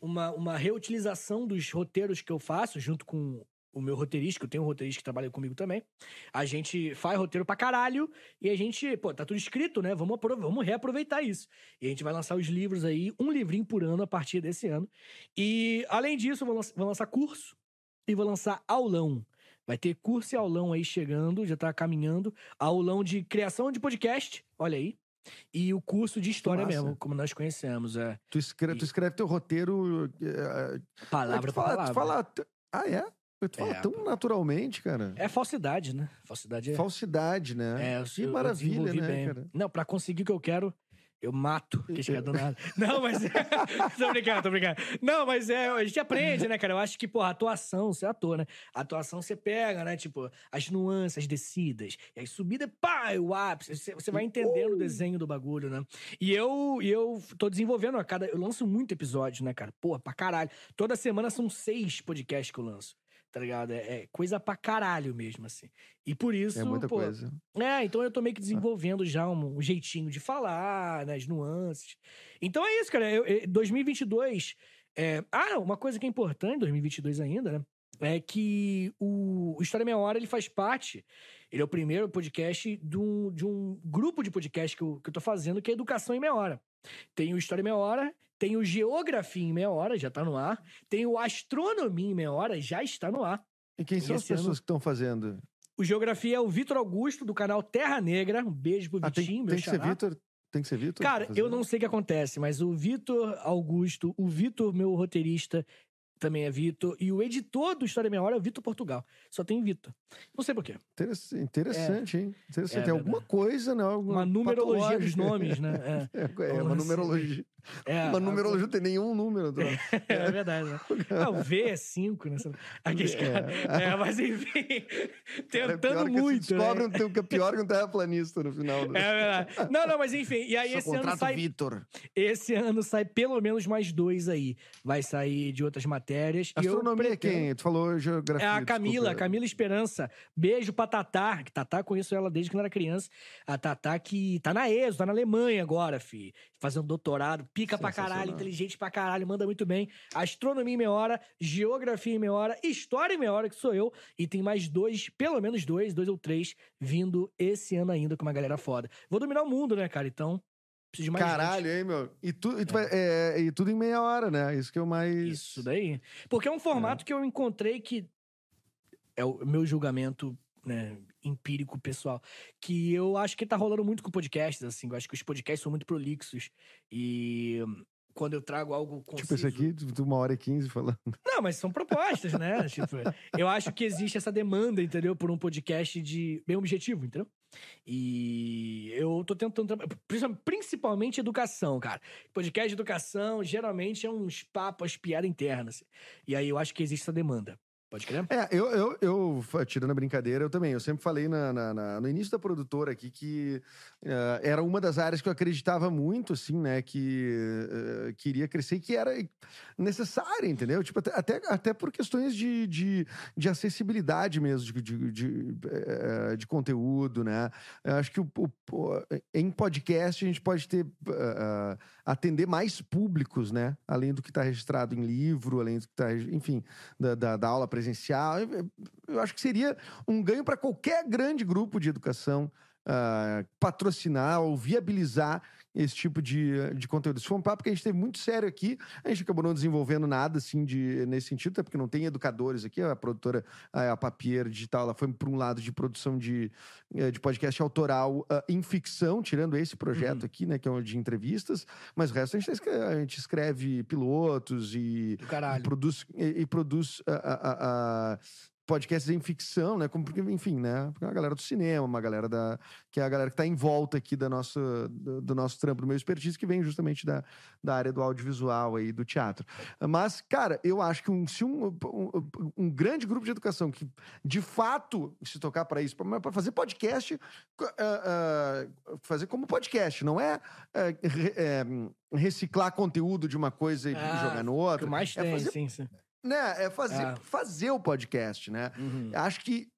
uma, uma reutilização dos roteiros que eu faço, junto com o meu roteirista, que eu tenho um roteirista que trabalha comigo também. A gente faz roteiro pra caralho e a gente, pô, tá tudo escrito, né? Vamos, vamos reaproveitar isso. E a gente vai lançar os livros aí, um livrinho por ano a partir desse ano. E, além disso, eu vou, lanç- vou lançar curso e vou lançar aulão. Vai ter curso e aulão aí chegando, já tá caminhando. Aulão de criação de podcast, olha aí. E o curso de história massa. mesmo, como nós conhecemos. É Tu, escreve, tu escreve teu roteiro. eh, palavra tu por fala, palavra. Tu fala, ah, é? Tu fala É, tão naturalmente, cara. É falsidade, né? Falsidade é. Falsidade, né? É, eu, que eu- eu maravilha, desenvolvi né, bem. cara? Não, pra conseguir o que eu quero, eu mato quem chegar do nada. Não, mas. tô brincando, tô brincando. Não, mas é, a gente aprende, né, cara? Eu acho que, porra, atuação, você é ator, né? A atuação você pega, né? Tipo, as nuances, as descidas. E aí subida, pá, o ápice. Você, você vai entendendo o desenho do bagulho, né? E eu, e eu tô desenvolvendo a cada. Eu lanço muito episódio, né, cara? Porra, pra caralho. Toda semana são seis podcasts que eu lanço. Tá ligado? É, é coisa pra caralho mesmo, assim. E por isso, É muita pô, coisa. é, então eu tô meio que desenvolvendo já um, um jeitinho de falar, né, as nuances. Então é isso, cara. Eu, eu- 2022. é- Ah, não, uma coisa que é importante em 2022 ainda, né? É que o, o História Meia Hora ele faz parte. Ele é o primeiro podcast de um, de um grupo de podcast que eu, que eu tô fazendo, que é Educação em Meia Hora. Tem o História Meia Hora, tem o Geografia em Meia Hora, já tá no ar. Tem o Astronomia em Meia Hora, já está no ar. E quem são as Esse ano- pessoas que estão fazendo? O Geografia é o Vitor Augusto, do canal Terra Negra. Um beijo pro Ah, tem, Vitinho, tem meu que ser. Vitor? Tem que ser Vitor? Cara, fazer? eu não sei o que acontece, mas o Vitor Augusto, o Vitor, meu roteirista, também é Vitor. E o editor do História Meia Hora é o Vitor Portugal. Só tem Vitor. Não sei por quê. Interess- Interessante, hein? Interessante. É Tem alguma coisa, né? Alguma Uma numerologia dos nomes, né? É, é Um uma numerologia. É, uma é, numerologia não tem nenhum número. do- É verdade, né? Ah, o V é 5, né? Aqueles É. caras. É, mas enfim, É tentando muito. Né? descobre um teu- que é pior que um terraplanista no final. Do... É verdade. Não, não, mas enfim. E aí Só esse ano contrato sai Vitor. Esse ano sai pelo menos mais dois aí. Vai sair de outras matérias. E eu Astronomia é pretendo- quem? Tu falou geografia. É a Camila, desculpa. Camila Esperança. Beijo pra Tatá, que Tatá conheço ela desde quando era criança. A Tatá que tá na ESO, tá na Alemanha agora, fi. Fazendo doutorado, pica pra caralho, inteligente pra caralho, manda muito bem. Astronomia em meia hora, geografia em meia hora, história em meia hora, que sou eu. E tem mais dois, pelo menos dois, dois ou três, vindo esse ano ainda com uma galera foda. Vou dominar o mundo, né, cara? Então, preciso de mais Caralho, hein, meu? E, tu, e, tu vai- é, e tudo em meia hora, né? Isso que é o mais. Isso daí. Porque é um formato que eu encontrei que é o meu julgamento né, empírico pessoal, que eu acho que tá rolando muito com podcasts, assim. Eu acho que os podcasts são muito prolixos. E quando eu trago algo conciso... Tipo esse aqui, de uma hora e quinze falando. Não, mas são propostas, né? tipo, eu acho que existe essa demanda, entendeu? Por um podcast de bem objetivo, entendeu? E eu tô tentando principalmente educação, cara. Podcast de educação geralmente é uns papos, piada interna. assim. E aí eu acho que existe essa demanda. Pode crer? É, eu, eu, eu, tirando a brincadeira, eu também. Eu sempre falei na, na- na- no início da produtora aqui que eh, era uma das áreas que eu acreditava muito, assim, né? Que eh, queria crescer e que era necessária, entendeu? Tipo, até, até, por questões de, de, de acessibilidade mesmo, de, de, de, eh, de conteúdo, né? Eu acho que o- o- em podcast a gente pode ter. Atender mais públicos, né? Além do que está registrado em livro, além do que está, enfim, da, da, da aula presencial. Eu, acho que seria um ganho para qualquer grande grupo de educação ah, patrocinar ou viabilizar esse tipo de, de conteúdo. Isso foi um papo que a gente teve muito sério aqui. A gente acabou não desenvolvendo nada assim de, nesse sentido, até porque não tem educadores aqui. A produtora, a Papier Digital, ela foi para um lado de produção de, eh, de podcast autoral ah, em ficção, tirando esse projeto Uhum. aqui, né, que é o de entrevistas. Mas o resto a gente, tá escre- a gente escreve pilotos e, e produz, e, e produz ah, ah, podcasts em ficção, né? Como porque, enfim, né? Porque é uma galera do cinema, uma galera da. que é a galera que está em volta aqui da nossa, do, do nosso trampo, do meu expertise, que vem justamente da, da área do audiovisual aí, do teatro. Mas, cara, eu acho que um, se um, um, um grande grupo de educação que de fato se tocar para isso, para fazer podcast, ah, ah, fazer como podcast, não é, é, reciclar conteúdo de uma coisa e Ah, jogar no outro. mais é tem, fazer sim, sim. Né, é fazer, Ah. fazer o podcast, né? Uhum. Acho que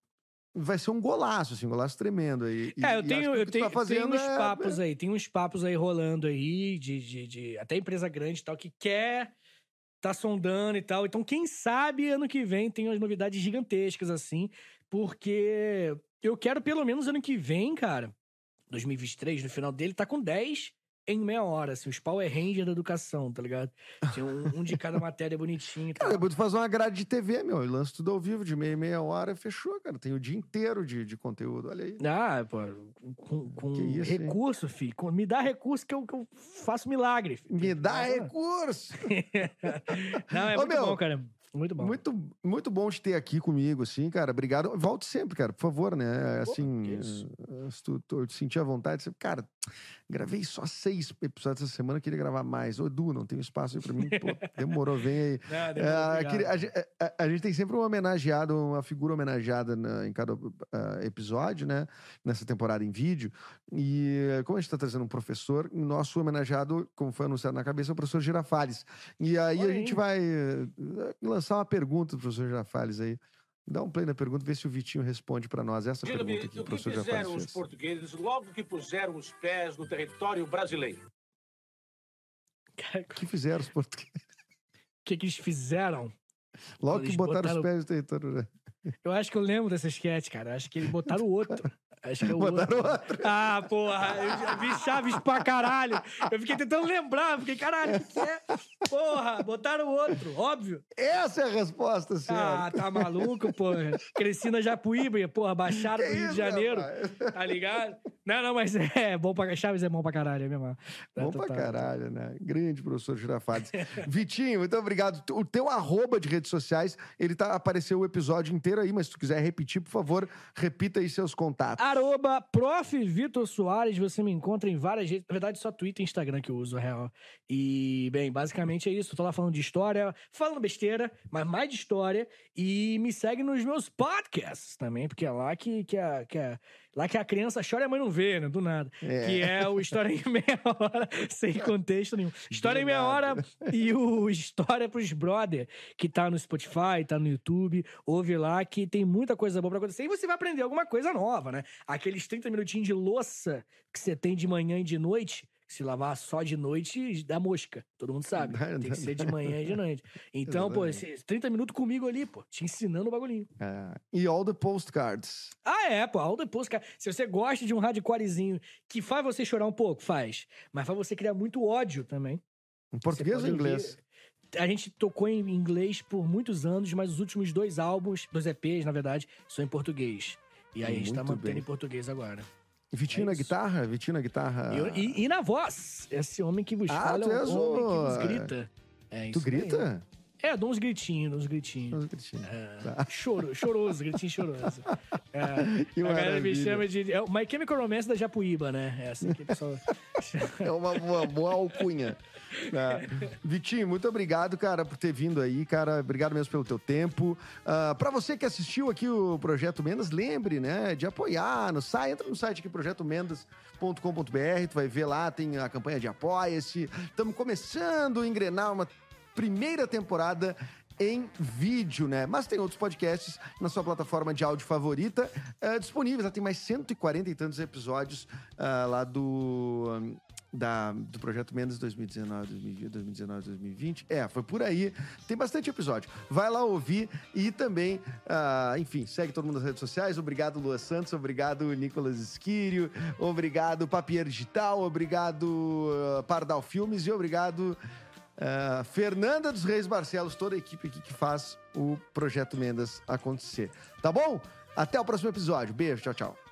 vai ser um golaço, assim, um golaço tremendo aí. E- É, eu tenho, eu tenho, tá tenho uns é- papos aí, tem uns papos aí rolando aí, de, de, de- até empresa grande e tal, que quer tá sondando e tal. Então, quem sabe ano que vem tem umas novidades gigantescas, assim, porque eu quero pelo menos ano que vem, cara, 2023, no final dele, tá com 10 em meia hora, assim, os Power Ranger da educação, tá ligado? Tem um, um de cada matéria bonitinho tal. Cara, depois tu faz uma grade de TV, meu, e lança tudo ao vivo, de meia e meia hora, fechou, cara. Tem o dia inteiro de, de conteúdo, olha aí. Ah, pô, com, com isso, hein? recurso, filho. Com- me dá recurso que eu, que eu faço milagre. filho. Me dá Nossa, recurso! Não, é Ô, muito meu, bom, cara. Muito bom. Muito, muito bom te ter aqui comigo, assim, cara. Obrigado. Volte sempre, cara, por favor, né? Pô, Assim, isso. eh, se tu, tu sentir a vontade, você, cara, gravei só seis episódios essa semana, queria gravar mais. Ô, Edu, não tem espaço aí pra mim? Pô, demorou, vem aí. Ah, É, demorou, obrigado. queria- a, a- a- gente tem sempre um homenageado, uma figura homenageada na- em cada ah, episódio, né? Nessa temporada em vídeo. E como a gente está trazendo um professor, nosso homenageado, como foi anunciado na cabeça, é o professor Girafales. E aí a gente vai eh, lançar uma pergunta pro professor Girafales aí. Dá um play na pergunta, vê se o Vitinho responde para nós essa Diga-me, pergunta que o o que professor já fizeram os portugueses logo que puseram os pés no território brasileiro? O que fizeram os portugueses? O que, que eles fizeram? Logo Eles que botaram, botaram- os pés no território. Eu acho que eu lembro dessa sketch, cara. Eu acho que eles botaram outro. Acho que é o Botaram outro. outro. Ah, porra, eu já vi Chaves pra caralho. Eu fiquei tentando lembrar, fiquei, caralho, o que é? Porra, botaram outro, óbvio. Essa é a resposta, Ah, senhora. tá maluco, porra. Cresci na Japuíba, porra, baixaram pro Rio de Janeiro, tá ligado? Não, não, mas é bom pra Chaves é bom pra caralho, é mesmo. Bom Tá, pra tá, tá. caralho, né? Grande professor Girafales. Vitinho, muito obrigado. O teu arroba de redes sociais, ele tá, apareceu o episódio inteiro aí, mas se tu quiser repetir, por favor, repita aí seus contatos. Arroba Prof. Vitor Soares, você me encontra em várias redes. Na verdade, só Twitter e Instagram que eu uso, real. E, bem, basicamente é isso. Tô lá falando de história, falando besteira, mas mais de história. E me segue nos meus podcasts também, porque é lá que, que, a, que, a, lá que a criança chora e a mãe não vê, né? Do nada. É. Que é o História em Meia Hora, sem contexto nenhum. História em Meia Hora e o História pros Brother, que tá no Spotify, tá no YouTube. Ouve lá que tem muita coisa boa pra acontecer. E você vai aprender alguma coisa nova, né? Aqueles 30 minutinhos de louça que você tem de manhã e de noite. Se lavar só de noite, dá mosca. Todo mundo sabe. Dá- Tem dá- que ser de manhã e de noite. Então, pô, Exatamente. esses 30 minutos comigo ali, pô, te ensinando o bagulhinho. É, e all the postcards. Ah, é, pô. All depois, cara. Se você gosta de um hardcorezinho que faz você chorar um pouco, faz. Mas faz você criar muito ódio também. Em português ou em inglês? ouvir- A gente tocou em inglês por muitos anos, mas os últimos dois álbuns, dois EPs, na verdade, são em português. E aí a gente tá Muito mantendo bem. em português agora. Vitinho É na guitarra? Vitinho na guitarra. E, eu- e- e na voz. Esse homem que vos Ah, fala é o homem que vos grita. É tu grita? É, dou uns gritinhos, dou uns gritinhos. Não, Vitinho. É, Tá. choro, choroso, gritinho choroso. É, Que a galera me chama de. É o My Chemical Romance da Japuíba, né? É assim que o pessoal. É uma boa, boa alcunha. É. Vitinho, muito obrigado, cara, por ter vindo aí, cara. Obrigado mesmo pelo teu tempo. Ah, pra você que assistiu aqui o Projeto Mendas, lembre, né, de apoiar no site. Entra no site aqui, projetomendas.com.br. Tu vai ver lá, tem a campanha de apoia-se. Estamos começando a engrenar uma primeira temporada em vídeo, né? Mas tem outros podcasts na sua plataforma de áudio favorita eh, disponíveis. Lá tem mais 140 e tantos episódios ah, lá do, hum, da, do Projeto Mendes 2019, 2020, 2019, 2020. É, foi por aí. Tem bastante episódio. Vai lá ouvir e também, ah, enfim, segue todo mundo nas redes sociais. Obrigado, Lua Santos. Obrigado, Nicolas Esquírio. Obrigado, Papier Digital. Obrigado, ah, Pardal Filmes. E obrigado... Uh, Fernanda dos Reis Barcelos, toda a equipe aqui que faz o Projeto Mendas acontecer. Tá bom? Até o próximo episódio. Beijo, tchau, tchau.